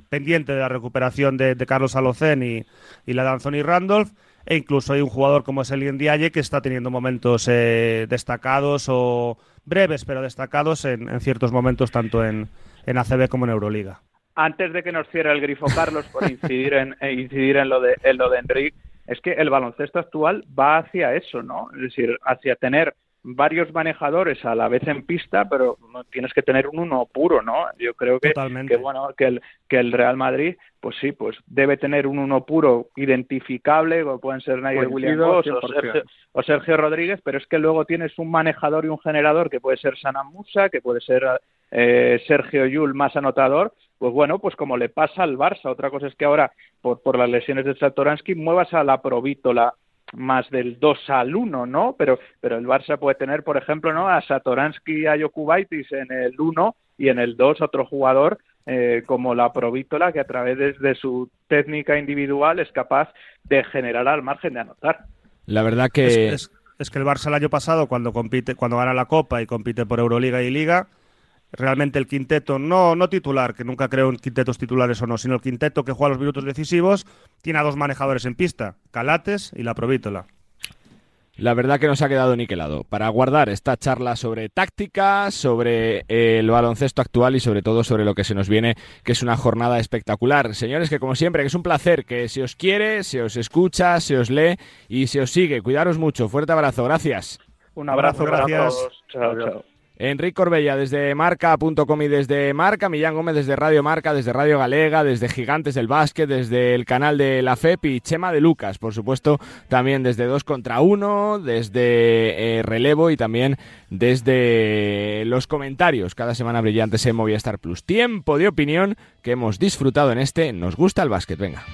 pendiente de la recuperación de, Carlos Alocén y, la de Anthony Randolph, e incluso hay un jugador como es el que está teniendo momentos eh, destacados o breves, pero destacados en, ciertos momentos, tanto en, en ACB como en Euroliga antes de que nos cierre el grifo Carlos por incidir en, eh, incidir en lo de en lo de Enrique, es que el baloncesto actual va hacia eso, ¿no? Es decir, hacia tener varios manejadores a la vez en pista, pero tienes que tener un uno puro, ¿no? Yo creo que, que bueno, que el, que el Real Madrid, pues sí, pues debe tener un uno puro identificable, como pueden ser Nigel Williams o Sergio, Rodríguez, pero es que luego tienes un manejador y un generador que puede ser Sana Musa, que puede ser eh, Sergio Yul más anotador, pues bueno, pues como le pasa al Barça. Otra cosa es que ahora, por, por las lesiones de Satoransky, muevas a la Provítola más del 2 al 1, ¿no? Pero, pero el Barça puede tener, por ejemplo, ¿no? A Satoransky y a Jokubaitis en el 1 y en el 2 otro jugador eh, como la Provítola que a través de, su técnica individual es capaz de generar al margen de anotar. La verdad que... Es, es que el Barça el año pasado, cuando compite, cuando gana la Copa y compite por Euroliga y Liga, realmente el quinteto, no, no titular, que nunca creo en quintetos titulares o no, sino el quinteto que juega los minutos decisivos, tiene a dos manejadores en pista, Calates y la Provítola. La verdad que nos ha quedado niquelado para guardar esta charla sobre táctica, sobre eh, el baloncesto actual y sobre todo sobre lo que se nos viene, que es una jornada espectacular. Señores, que como siempre, que es un placer, que se os quiere, se os escucha, se os lee y se os sigue. Cuidaros mucho. Fuerte abrazo. Gracias. Un abrazo, gracias. Chao, chao. Enrique Corbella desde marca.com y desde Marca, Millán Gómez desde Radio Marca, desde Radio Galega, desde Gigantes del Básquet, desde el canal de la FEP y Chema de Lucas, por supuesto, también desde 2 contra 1, desde eh, Relevo y también desde los comentarios. Cada semana brillantes en Movistar Plus. Tiempo de opinión que hemos disfrutado en este Nos gusta el básquet. Venga.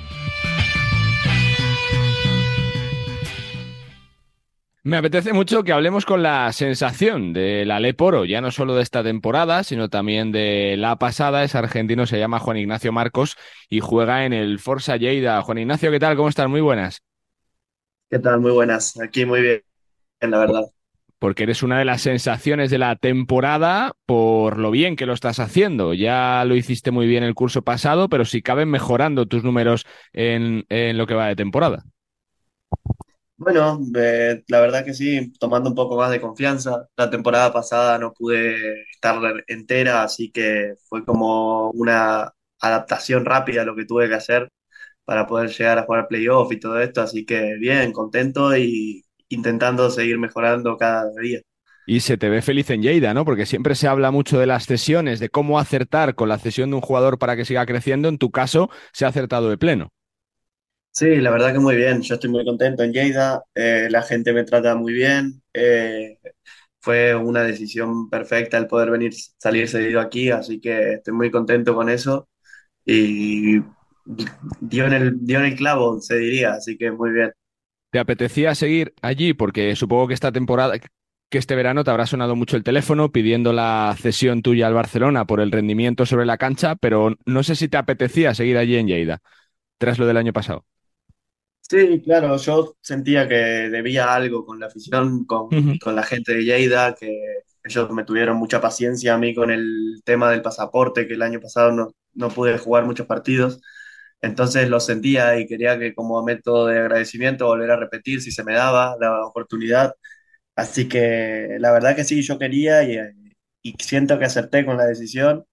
Me apetece mucho que hablemos con la sensación del Aleporo, ya no solo de esta temporada, sino también de la pasada. Es argentino, se llama Juan Ignacio Marcos y juega en el Forza Lleida. Juan Ignacio, ¿qué tal? ¿Cómo estás? Muy buenas. ¿Qué tal? Muy buenas. Aquí muy bien, la verdad. Porque eres una de las sensaciones de la temporada por lo bien que lo estás haciendo. Ya lo hiciste muy bien el curso pasado, pero si caben mejorando tus números en, en lo que va de temporada. Bueno, eh, la verdad que sí, tomando un poco más de confianza. La temporada pasada no pude estar entera, así que fue como una adaptación rápida a lo que tuve que hacer para poder llegar a jugar playoff y todo esto. Así que bien, contento y intentando seguir mejorando cada día. Y se te ve feliz en Lleida, ¿no? Porque siempre se habla mucho de las cesiones, de cómo acertar con la cesión de un jugador para que siga creciendo. En tu caso, se ha acertado de pleno. Sí, la verdad que muy bien. Yo estoy muy contento en Lleida. Eh, la gente me trata muy bien. Eh, fue una decisión perfecta el poder venir, salir cedido aquí, así que estoy muy contento con eso. Y dio en el, dio en el clavo, se diría, así que muy bien. ¿Te apetecía seguir allí? Porque supongo que esta temporada, que este verano te habrá sonado mucho el teléfono pidiendo la cesión tuya al Barcelona por el rendimiento sobre la cancha, pero no sé si te apetecía seguir allí en Lleida, tras lo del año pasado. Sí, claro, yo sentía que debía algo con la afición, con, con la gente de Lleida, que ellos me tuvieron mucha paciencia a mí con el tema del pasaporte, que el año pasado no, no pude jugar muchos partidos. Entonces lo sentía y quería que como método de agradecimiento volver a repetir si se me daba la oportunidad. Así que la verdad que sí, yo quería y, y siento que acerté con la decisión,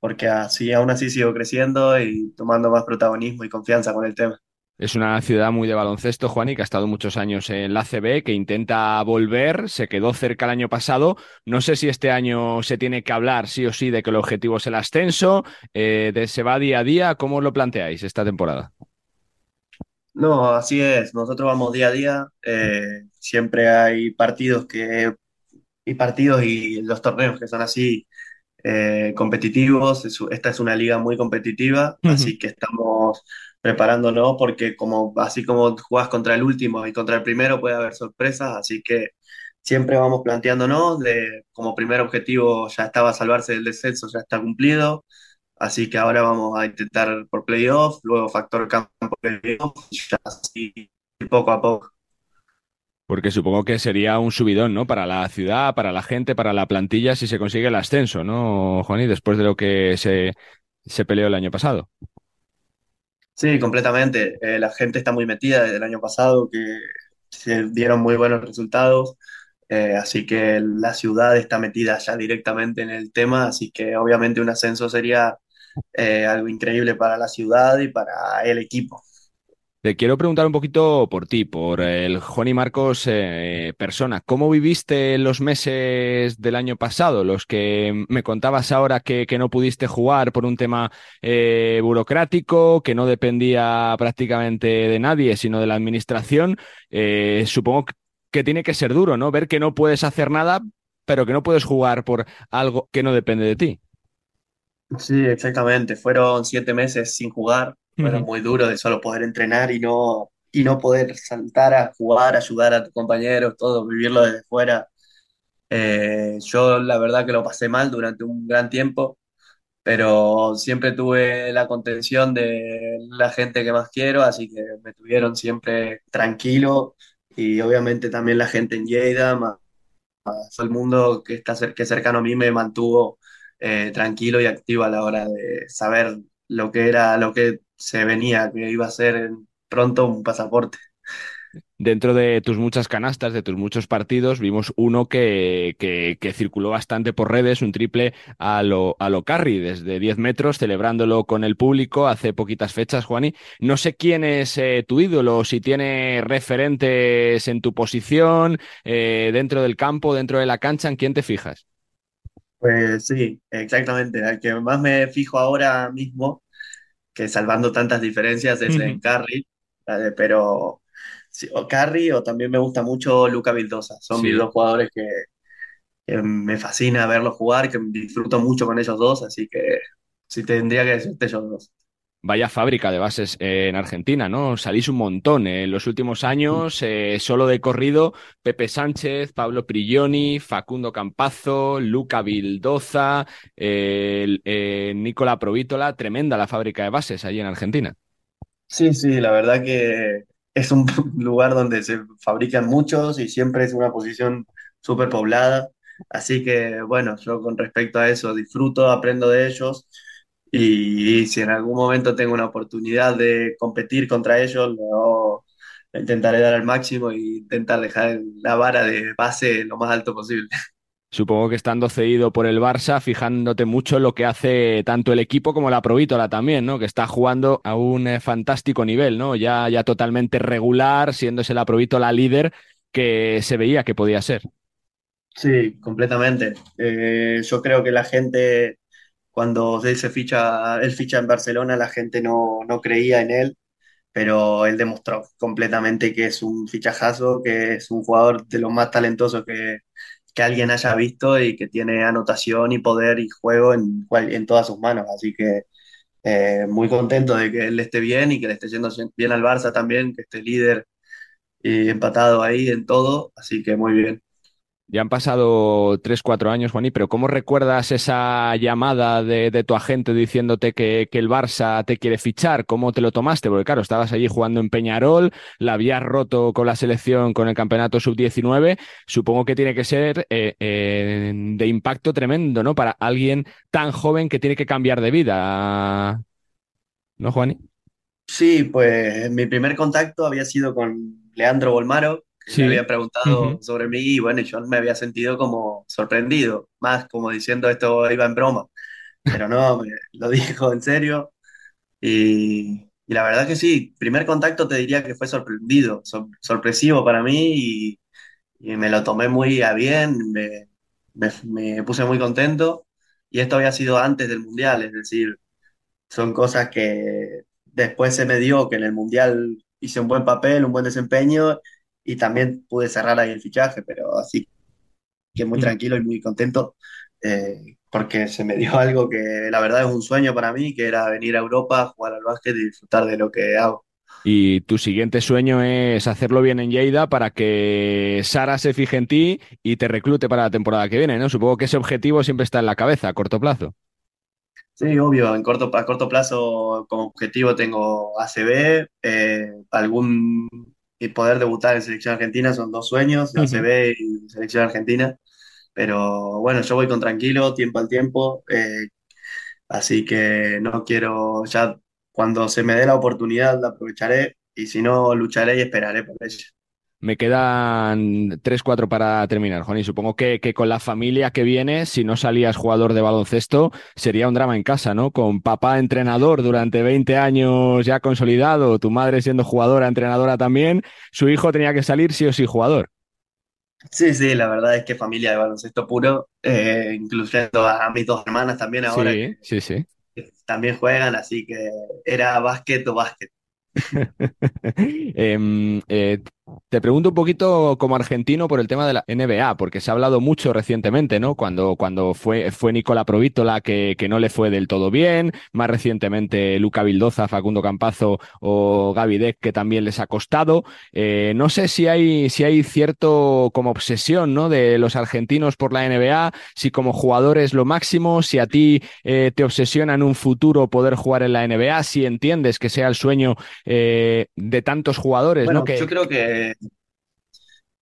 porque así aún así sigo creciendo y tomando más protagonismo y confianza con el tema. Es una ciudad muy de baloncesto, Juan, y que ha estado muchos años en la CB, que intenta volver, se quedó cerca el año pasado. No sé si este año se tiene que hablar sí o sí de que el objetivo es el ascenso, eh, de se va día a día. ¿Cómo lo planteáis esta temporada? No, así es. Nosotros vamos día a día. Eh, siempre hay partidos que y partidos y los torneos que son así eh, competitivos. Esta es una liga muy competitiva, así que estamos preparándonos porque como así como jugás contra el último y contra el primero puede haber sorpresas, así que siempre vamos planteándonos de como primer objetivo ya estaba salvarse del descenso, ya está cumplido, así que ahora vamos a intentar por playoff, luego factor campo playoff, poco a poco. Porque supongo que sería un subidón, ¿no? Para la ciudad, para la gente, para la plantilla, si se consigue el ascenso, ¿no, Juan? Y después de lo que se, se peleó el año pasado. Sí, completamente. Eh, la gente está muy metida desde el año pasado, que se dieron muy buenos resultados. Eh, así que la ciudad está metida ya directamente en el tema, así que obviamente un ascenso sería eh, algo increíble para la ciudad y para el equipo. Te quiero preguntar un poquito por ti, por el y Marcos eh, persona. ¿Cómo viviste los meses del año pasado, los que me contabas ahora que, que no pudiste jugar por un tema eh, burocrático, que no dependía prácticamente de nadie, sino de la administración? Eh, supongo que tiene que ser duro, ¿no? Ver que no puedes hacer nada, pero que no puedes jugar por algo que no depende de ti. Sí, exactamente. Fueron siete meses sin jugar bueno, muy duro de solo poder entrenar y no, y no poder saltar a jugar, ayudar a tus compañeros, todo, vivirlo desde fuera. Eh, yo la verdad que lo pasé mal durante un gran tiempo, pero siempre tuve la contención de la gente que más quiero, así que me tuvieron siempre tranquilo y obviamente también la gente en Lleida, más, todo el mundo que está que cercano a mí me mantuvo eh, tranquilo y activo a la hora de saber lo que era, lo que se venía, que iba a ser pronto un pasaporte. Dentro de tus muchas canastas, de tus muchos partidos, vimos uno que, que, circuló bastante por redes, un triple a lo, a lo Carry, desde 10 metros, celebrándolo con el público hace poquitas fechas, Juani. No sé quién es eh, tu ídolo, si tiene referentes en tu posición, eh, dentro del campo, dentro de la cancha, ¿en quién te fijas? Pues sí, exactamente. Al que más me fijo ahora mismo que salvando tantas diferencias es en Carry, pero o Carry o también me gusta mucho Luca Vildosa. Son mis dos jugadores que, me fascina verlos jugar, que disfruto mucho con ellos dos, así que sí tendría que decirte ellos dos. Vaya fábrica de bases en Argentina, ¿no? Salís un montón. ¿eh? En los últimos años, eh, solo de corrido, Pepe Sánchez, Pablo Prigioni, Facundo Campazo, Luca Vildoza, eh, Nicola Provítola. Tremenda la fábrica de bases allí en Argentina. Sí, sí, la verdad que es un lugar donde se fabrican muchos y siempre es una posición súper poblada. Así que, bueno, yo con respecto a eso disfruto, aprendo de ellos y, si en algún momento tengo una oportunidad de competir contra ellos, lo, intentaré dar al máximo e intentar dejar la vara de base lo más alto posible. Supongo que estando cedido por el Barça, fijándote mucho en lo que hace tanto el equipo como la Provítola también, ¿no? Que está jugando a un eh, fantástico nivel, ¿no? Ya, ya totalmente regular, siéndose la Provítola líder que se veía que podía ser. Sí, completamente. Eh, yo creo que la gente cuando él se ficha, él ficha en Barcelona, la gente no, no creía en él, pero él demostró completamente que es un fichajazo, que es un jugador de los más talentosos que, que alguien haya visto y que tiene anotación y poder y juego en, en todas sus manos. Así que eh, muy contento de que él esté bien y que le esté yendo bien al Barça también, que esté líder y empatado ahí en todo. Así que muy bien. Ya han pasado tres, cuatro años, Juaní, pero ¿cómo recuerdas esa llamada de, tu agente diciéndote que, el Barça te quiere fichar? ¿Cómo te lo tomaste? Porque claro, estabas allí jugando en Peñarol, la habías roto con la selección, con el campeonato sub-19. Supongo que tiene que ser eh, eh, de impacto tremendo, ¿no? Para alguien tan joven que tiene que cambiar de vida. ¿No, Juani? Sí, pues mi primer contacto había sido con Leandro Bolmaro, me había preguntado sobre mí y bueno, yo me había sentido como sorprendido, más como diciendo esto iba en broma, pero no, lo dijo en serio y, la verdad que sí, primer contacto te diría que fue sorprendido, sorpresivo para mí y, me lo tomé muy a bien, me, me puse muy contento y esto había sido antes del Mundial, es decir, son cosas que después se me dio que en el Mundial hice un buen papel, un buen desempeño y también pude cerrar ahí el fichaje, pero así que muy tranquilo y muy contento eh, porque se me dio algo que la verdad es un sueño para mí, que era venir a Europa, jugar al básquet y disfrutar de lo que hago. Y tu siguiente sueño es hacerlo bien en Lleida para que Sara se fije en ti y te reclute para la temporada que viene, ¿no? Supongo que ese objetivo siempre está en la cabeza a corto plazo. Sí, obvio, en corto, a corto plazo como objetivo tengo ACB, eh, algún y poder debutar en selección argentina son dos sueños, la CB y selección argentina. Pero bueno, yo voy con tranquilo, tiempo al tiempo, eh, así que no quiero, ya cuando se me dé la oportunidad la aprovecharé y si no, lucharé y esperaré por ella. Me quedan tres, cuatro para terminar, Juan, y supongo que, que, con la familia que viene, si no salías jugador de baloncesto, sería un drama en casa, ¿no? Con papá entrenador durante 20 años ya consolidado, tu madre siendo jugadora, entrenadora también, su hijo tenía que salir sí o sí jugador. Sí, sí, la verdad es que familia de baloncesto puro, eh, incluyendo a, mis dos hermanas también ahora. Sí, sí, sí. también juegan, así que era básquet o básquet. eh, eh, te pregunto un poquito como argentino por el tema de la NBA, porque se ha hablado mucho recientemente, ¿no? Cuando, cuando fue, fue Nicola Provítola que, que no le fue del todo bien, más recientemente Luca Vildoza, Facundo Campazo o Gaby Deck, que también les ha costado. Eh, no sé si hay, si hay cierto como obsesión, ¿no? De los argentinos por la NBA, si como jugador es lo máximo, si a ti eh, te obsesiona en un futuro poder jugar en la NBA, si entiendes que sea el sueño eh, de tantos jugadores, bueno, ¿no? Que, yo creo que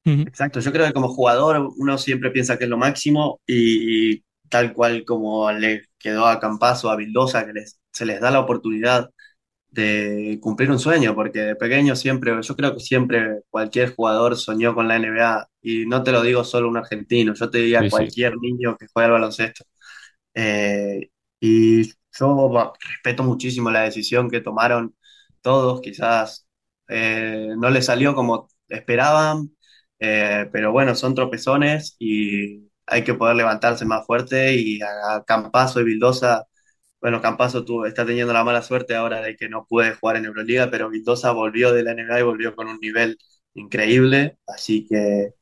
Exacto, yo creo que como jugador uno siempre piensa que es lo máximo y, tal cual como le quedó a Campazo, a Vildosa, que les, se les da la oportunidad de cumplir un sueño, porque de pequeño siempre, yo creo que siempre cualquier jugador soñó con la NBA y no te lo digo solo un argentino, yo te diría Sí, sí. cualquier niño que juega al baloncesto. Eh, y yo respeto muchísimo la decisión que tomaron todos, quizás eh, no les salió como esperaban, eh, pero bueno, son tropezones y hay que poder levantarse más fuerte y a, Campazo y Vildosa, bueno, Campazo tuvo, está teniendo la mala suerte ahora de que no puede jugar en Euroliga, pero Vildosa volvió de la NBA y volvió con un nivel increíble, así que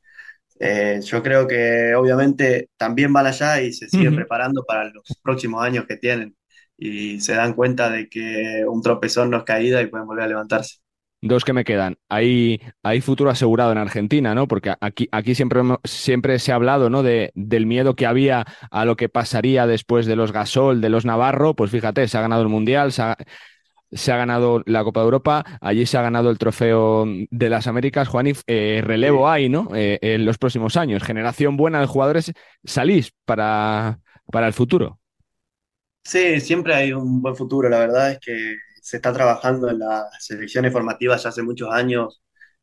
eh, yo creo que obviamente también van allá y se siguen preparando para los próximos años que tienen y se dan cuenta de que un tropezón no es caída y pueden volver a levantarse. Dos que me quedan. Hay, hay futuro asegurado en Argentina, ¿no? Porque aquí, aquí siempre, siempre se ha hablado, ¿no? De, del miedo que había a lo que pasaría después de los Gasol, de los Navarro. Pues fíjate, se ha ganado el Mundial, se ha, se ha ganado la Copa de Europa, allí se ha ganado el Trofeo de las Américas. Juan, eh, relevo hay, ¿no? Eh, en los próximos años. Generación buena de jugadores. Salís para, para el futuro. Sí, siempre hay un buen futuro. La verdad es que se está trabajando en las selecciones formativas ya hace muchos años,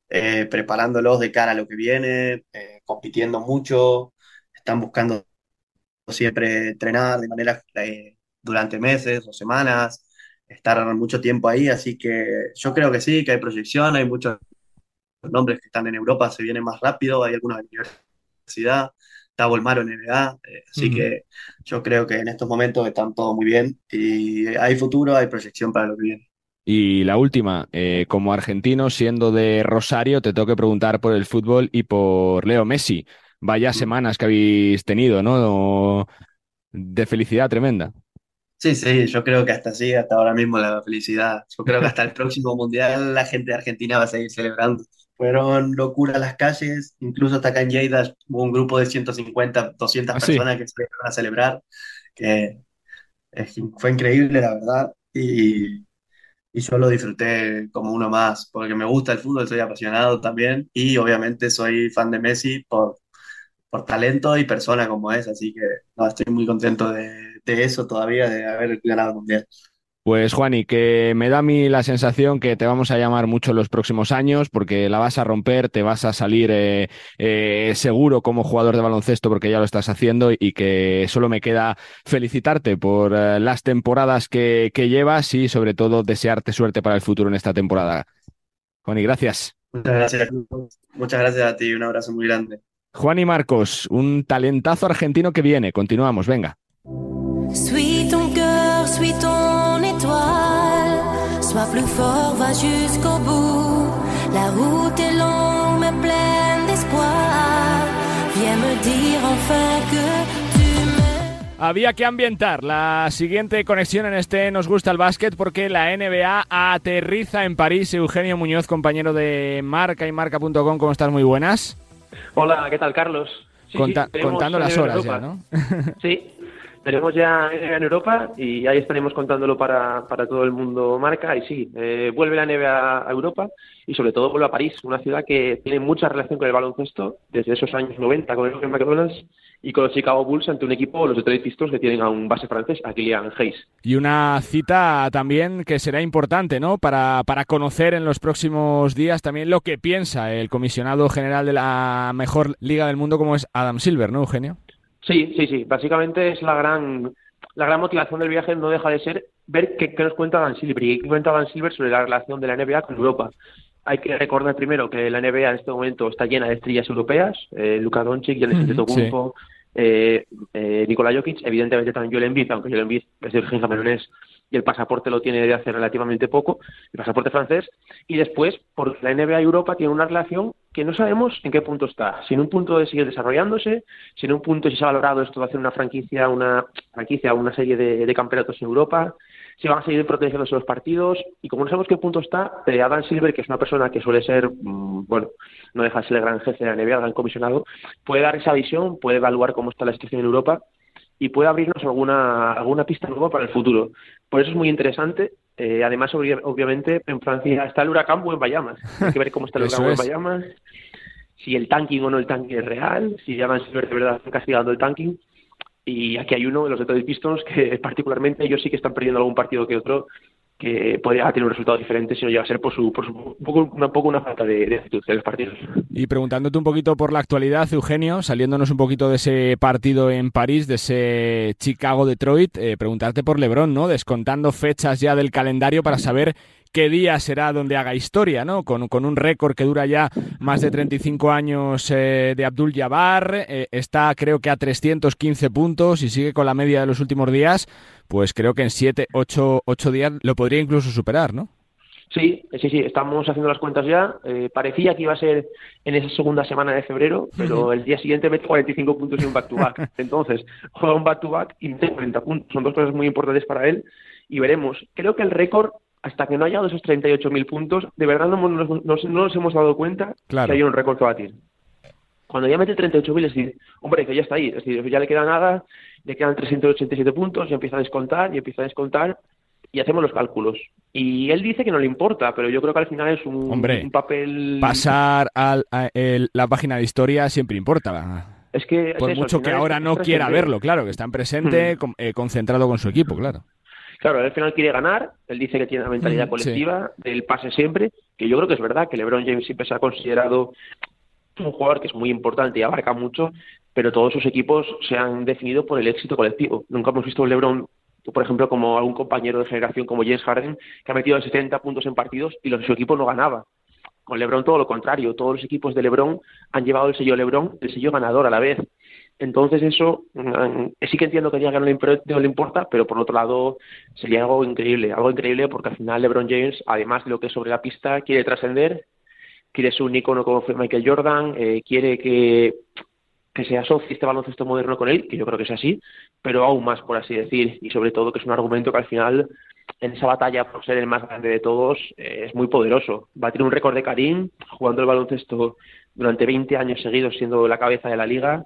eh, preparándolos de cara a lo que viene, eh, compitiendo mucho, están buscando siempre entrenar de manera eh, durante meses o semanas, estar mucho tiempo ahí, así que yo creo que sí, que hay proyección, hay muchos nombres que están en Europa, se vienen más rápido, hay algunos en universidad, está Volmaro en NBA, eh, así Ujú. que yo creo que en estos momentos están todo muy bien y hay futuro, hay proyección para lo que viene. Y la última, eh, como argentino, siendo de Rosario, te tengo que preguntar por el fútbol y por Leo Messi. Vaya semanas que habéis tenido, ¿no? De felicidad tremenda. Sí, sí, yo creo que hasta así, hasta ahora mismo la felicidad. Yo creo que hasta el próximo mundial la gente de Argentina va a seguir celebrando. Fueron locuras las calles, incluso hasta acá en Lleida hubo un grupo de 150, 200 ¿Ah, sí? personas que se fueron a celebrar, que fue increíble, la verdad, y, y yo lo disfruté como uno más, porque me gusta el fútbol, soy apasionado también, y obviamente soy fan de Messi por, por talento y persona como es, así que no, estoy muy contento de, de eso todavía, de haber ganado el mundial. Pues Juani, que me da a mí la sensación que te vamos a llamar mucho en los próximos años porque la vas a romper, te vas a salir eh, eh, seguro como jugador de baloncesto porque ya lo estás haciendo y que solo me queda felicitarte por eh, las temporadas que, que llevas y sobre todo desearte suerte para el futuro en esta temporada. Juani, gracias. Muchas gracias. Muchas gracias a ti, un abrazo muy grande. Juan y Marcos, un talentazo argentino que viene. Continuamos, venga. Ton étoile. Sois plus fort, va jusqu'au bout. La route est longue, mais pleine d'espoir. Viens me dire enfin que tu m'aimes. Había que ambientar la siguiente conexión en este Nos gusta el básquet porque la NBA aterriza en París. Eugenio Muñoz, compañero de Marca y Marca.com, ¿cómo estás? Muy buenas. Hola, ¿qué tal, Carlos? Sí, Conta- sí, tenemos contando las horas ya. ¿no? Sí, tenemos ya en Europa y ahí estaremos contándolo para, para todo el mundo marca. Y sí, eh, vuelve la nieve a, Europa y sobre todo vuelve a París, una ciudad que tiene mucha relación con el baloncesto desde esos años 90 con el McDonald's y con los Chicago Bulls ante un equipo, los Detroit Pistons, que tienen a un base francés, a Kylian Hayes. Y una cita también que será importante, ¿no? Para, para conocer en los próximos días también lo que piensa el comisionado general de la mejor liga del mundo como es Adam Silver, ¿no, Eugenio? Sí, sí, sí. Básicamente es la gran, la gran motivación del viaje, no deja de ser ver qué, nos cuenta Dan Silver y qué cuenta Dan Silver sobre la relación de la NBA con Europa. Hay que recordar primero que la NBA en este momento está llena de estrellas europeas, eh, Luka Doncic, Giannis Antetokounmpo, eh, eh, Nikola Jokic, evidentemente también Joel Embiid, aunque Joel Embiid es de origen camerunés y el pasaporte lo tiene de hace relativamente poco, el pasaporte francés, y después, porque la NBA y Europa tienen una relación que no sabemos en qué punto está, si en un punto de seguir desarrollándose, si en un punto si se ha valorado esto de hacer una franquicia, una franquicia, una serie de, campeonatos en Europa, si van a seguir protegiéndose los partidos, y como no sabemos qué punto está, eh, Adam Silver, que es una persona que suele ser, mm, bueno, no deja de ser el gran jefe de la NBA, el gran comisionado, puede dar esa visión, puede evaluar cómo está la situación en Europa y puede abrirnos alguna, alguna pista nueva para el futuro. Por eso es muy interesante. Eh, además, obviamente, en Francia está el huracán Buen Bayamas. Hay que ver cómo está el huracán Buen Bayamas, si el tanking o no el tanking es real, si ya van a de verdad castigando el tanking. Y aquí hay uno de los Detroit Pistons que particularmente ellos sí que están perdiendo algún partido que otro que podría tener un resultado diferente si no llega a ser por su, por su poco, una, poco una falta de, de actitud en los partidos. Y preguntándote un poquito por la actualidad, Eugenio, saliéndonos un poquito de ese partido en París, de ese Chicago-Detroit, eh, preguntarte por Lebron, ¿no? Descontando fechas ya del calendario para saber qué día será donde haga historia, ¿no? Con, un récord que dura ya más de 35 años eh, de Abdul Jabbar, eh, está creo que a 315 puntos y sigue con la media de los últimos días, pues creo que en 7, 8, 8 días lo podría incluso superar, ¿no? Sí, sí, sí, estamos haciendo las cuentas ya. Eh, parecía que iba a ser en esa segunda semana de febrero, pero el día siguiente mete 45 puntos y un back-to-back. Entonces, juega un back-to-back y mete 40 puntos. Son dos cosas muy importantes para él y veremos. Creo que el récord hasta que no haya esos 38.000 puntos, de verdad no, nos hemos dado cuenta que hay un récord que batir. Cuando ya mete 38.000 es decir, hombre, que ya está ahí, es decir, ya le queda nada, le quedan 387 puntos, y empieza a descontar, y empieza a descontar, y hacemos los cálculos. Y él dice que no le importa, pero yo creo que al final es un, papel... Pasar a la página de historia siempre importa. Es que Por mucho que ahora no quiera verlo, claro, que está en presente, hmm. eh, concentrado con su equipo, claro. Claro, al final quiere ganar, él dice que tiene la mentalidad colectiva del pase siempre, que yo creo que es verdad que LeBron James siempre se ha considerado un jugador que es muy importante y abarca mucho, pero todos sus equipos se han definido por el éxito colectivo. Nunca hemos visto a LeBron, por ejemplo, como algún compañero de generación como James Harden, que ha metido 70 puntos en partidos y los, su equipo no ganaba. Con LeBron todo lo contrario, todos los equipos de LeBron han llevado el sello LeBron, el sello ganador a la vez. Entonces eso mm, sí que entiendo que diga que no le, importa, pero por otro lado sería algo increíble, algo increíble porque al final LeBron James, además de lo que es sobre la pista, quiere trascender, quiere ser un icono como fue Michael Jordan, eh, quiere que, que se asocie este baloncesto moderno con él, que yo creo que es así, pero aún más, por así decir, y sobre todo que es un argumento que al final en esa batalla por ser el más grande de todos eh, es muy poderoso. Va a tener un récord de Karim jugando el baloncesto durante 20 años seguidos siendo la cabeza de la liga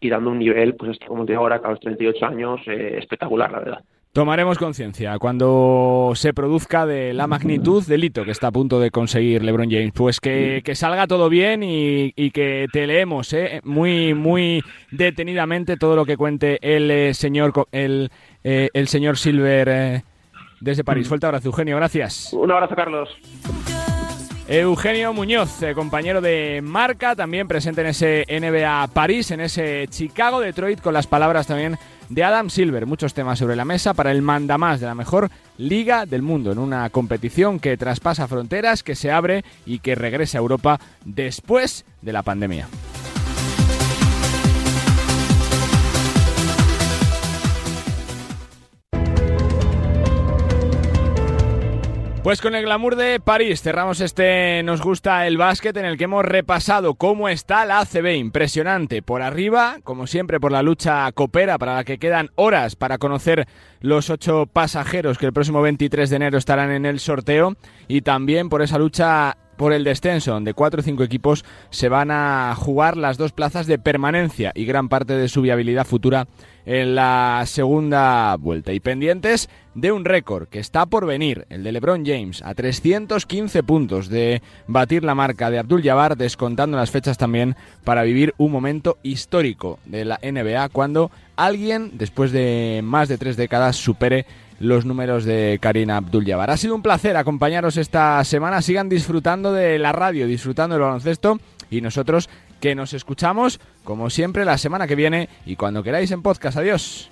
y dando un nivel, pues este como de ahora, a los 38 años, eh, espectacular, la verdad. Tomaremos conciencia cuando se produzca de la magnitud del hito que está a punto de conseguir LeBron James. Pues que, salga todo bien y, que te leemos eh, muy, muy detenidamente todo lo que cuente el eh, señor el, el señor Silver desde París. Fuerte abrazo, Eugenio. Gracias. Un abrazo, Carlos. Eugenio Muñoz, eh, compañero de marca, también presente en ese NBA París, en ese Chicago Detroit, con las palabras también de Adam Silver. Muchos temas sobre la mesa para el mandamás de la mejor liga del mundo, en una competición que traspasa fronteras, que se abre y que regresa a Europa después de la pandemia. Pues con el glamour de París cerramos este Nos gusta el básquet en el que hemos repasado cómo está la ACB. Impresionante. Por arriba, como siempre, por la lucha copera para la que quedan horas para conocer los ocho pasajeros que el próximo 23 de enero estarán en el sorteo. Y también por esa lucha por el descenso, donde cuatro o cinco equipos se van a jugar las dos plazas de permanencia y gran parte de su viabilidad futura en la segunda vuelta. Y pendientes de un récord que está por venir, el de LeBron James, a 315 puntos de batir la marca de Abdul Jabbar, descontando las fechas también para vivir un momento histórico de la NBA cuando alguien, después de más de tres décadas, supere los números de Karina Abdul-Jabbar. Ha sido un placer acompañaros esta semana. Sigan disfrutando de la radio, disfrutando del baloncesto y nosotros que nos escuchamos como siempre la semana que viene y cuando queráis en podcast. Adiós.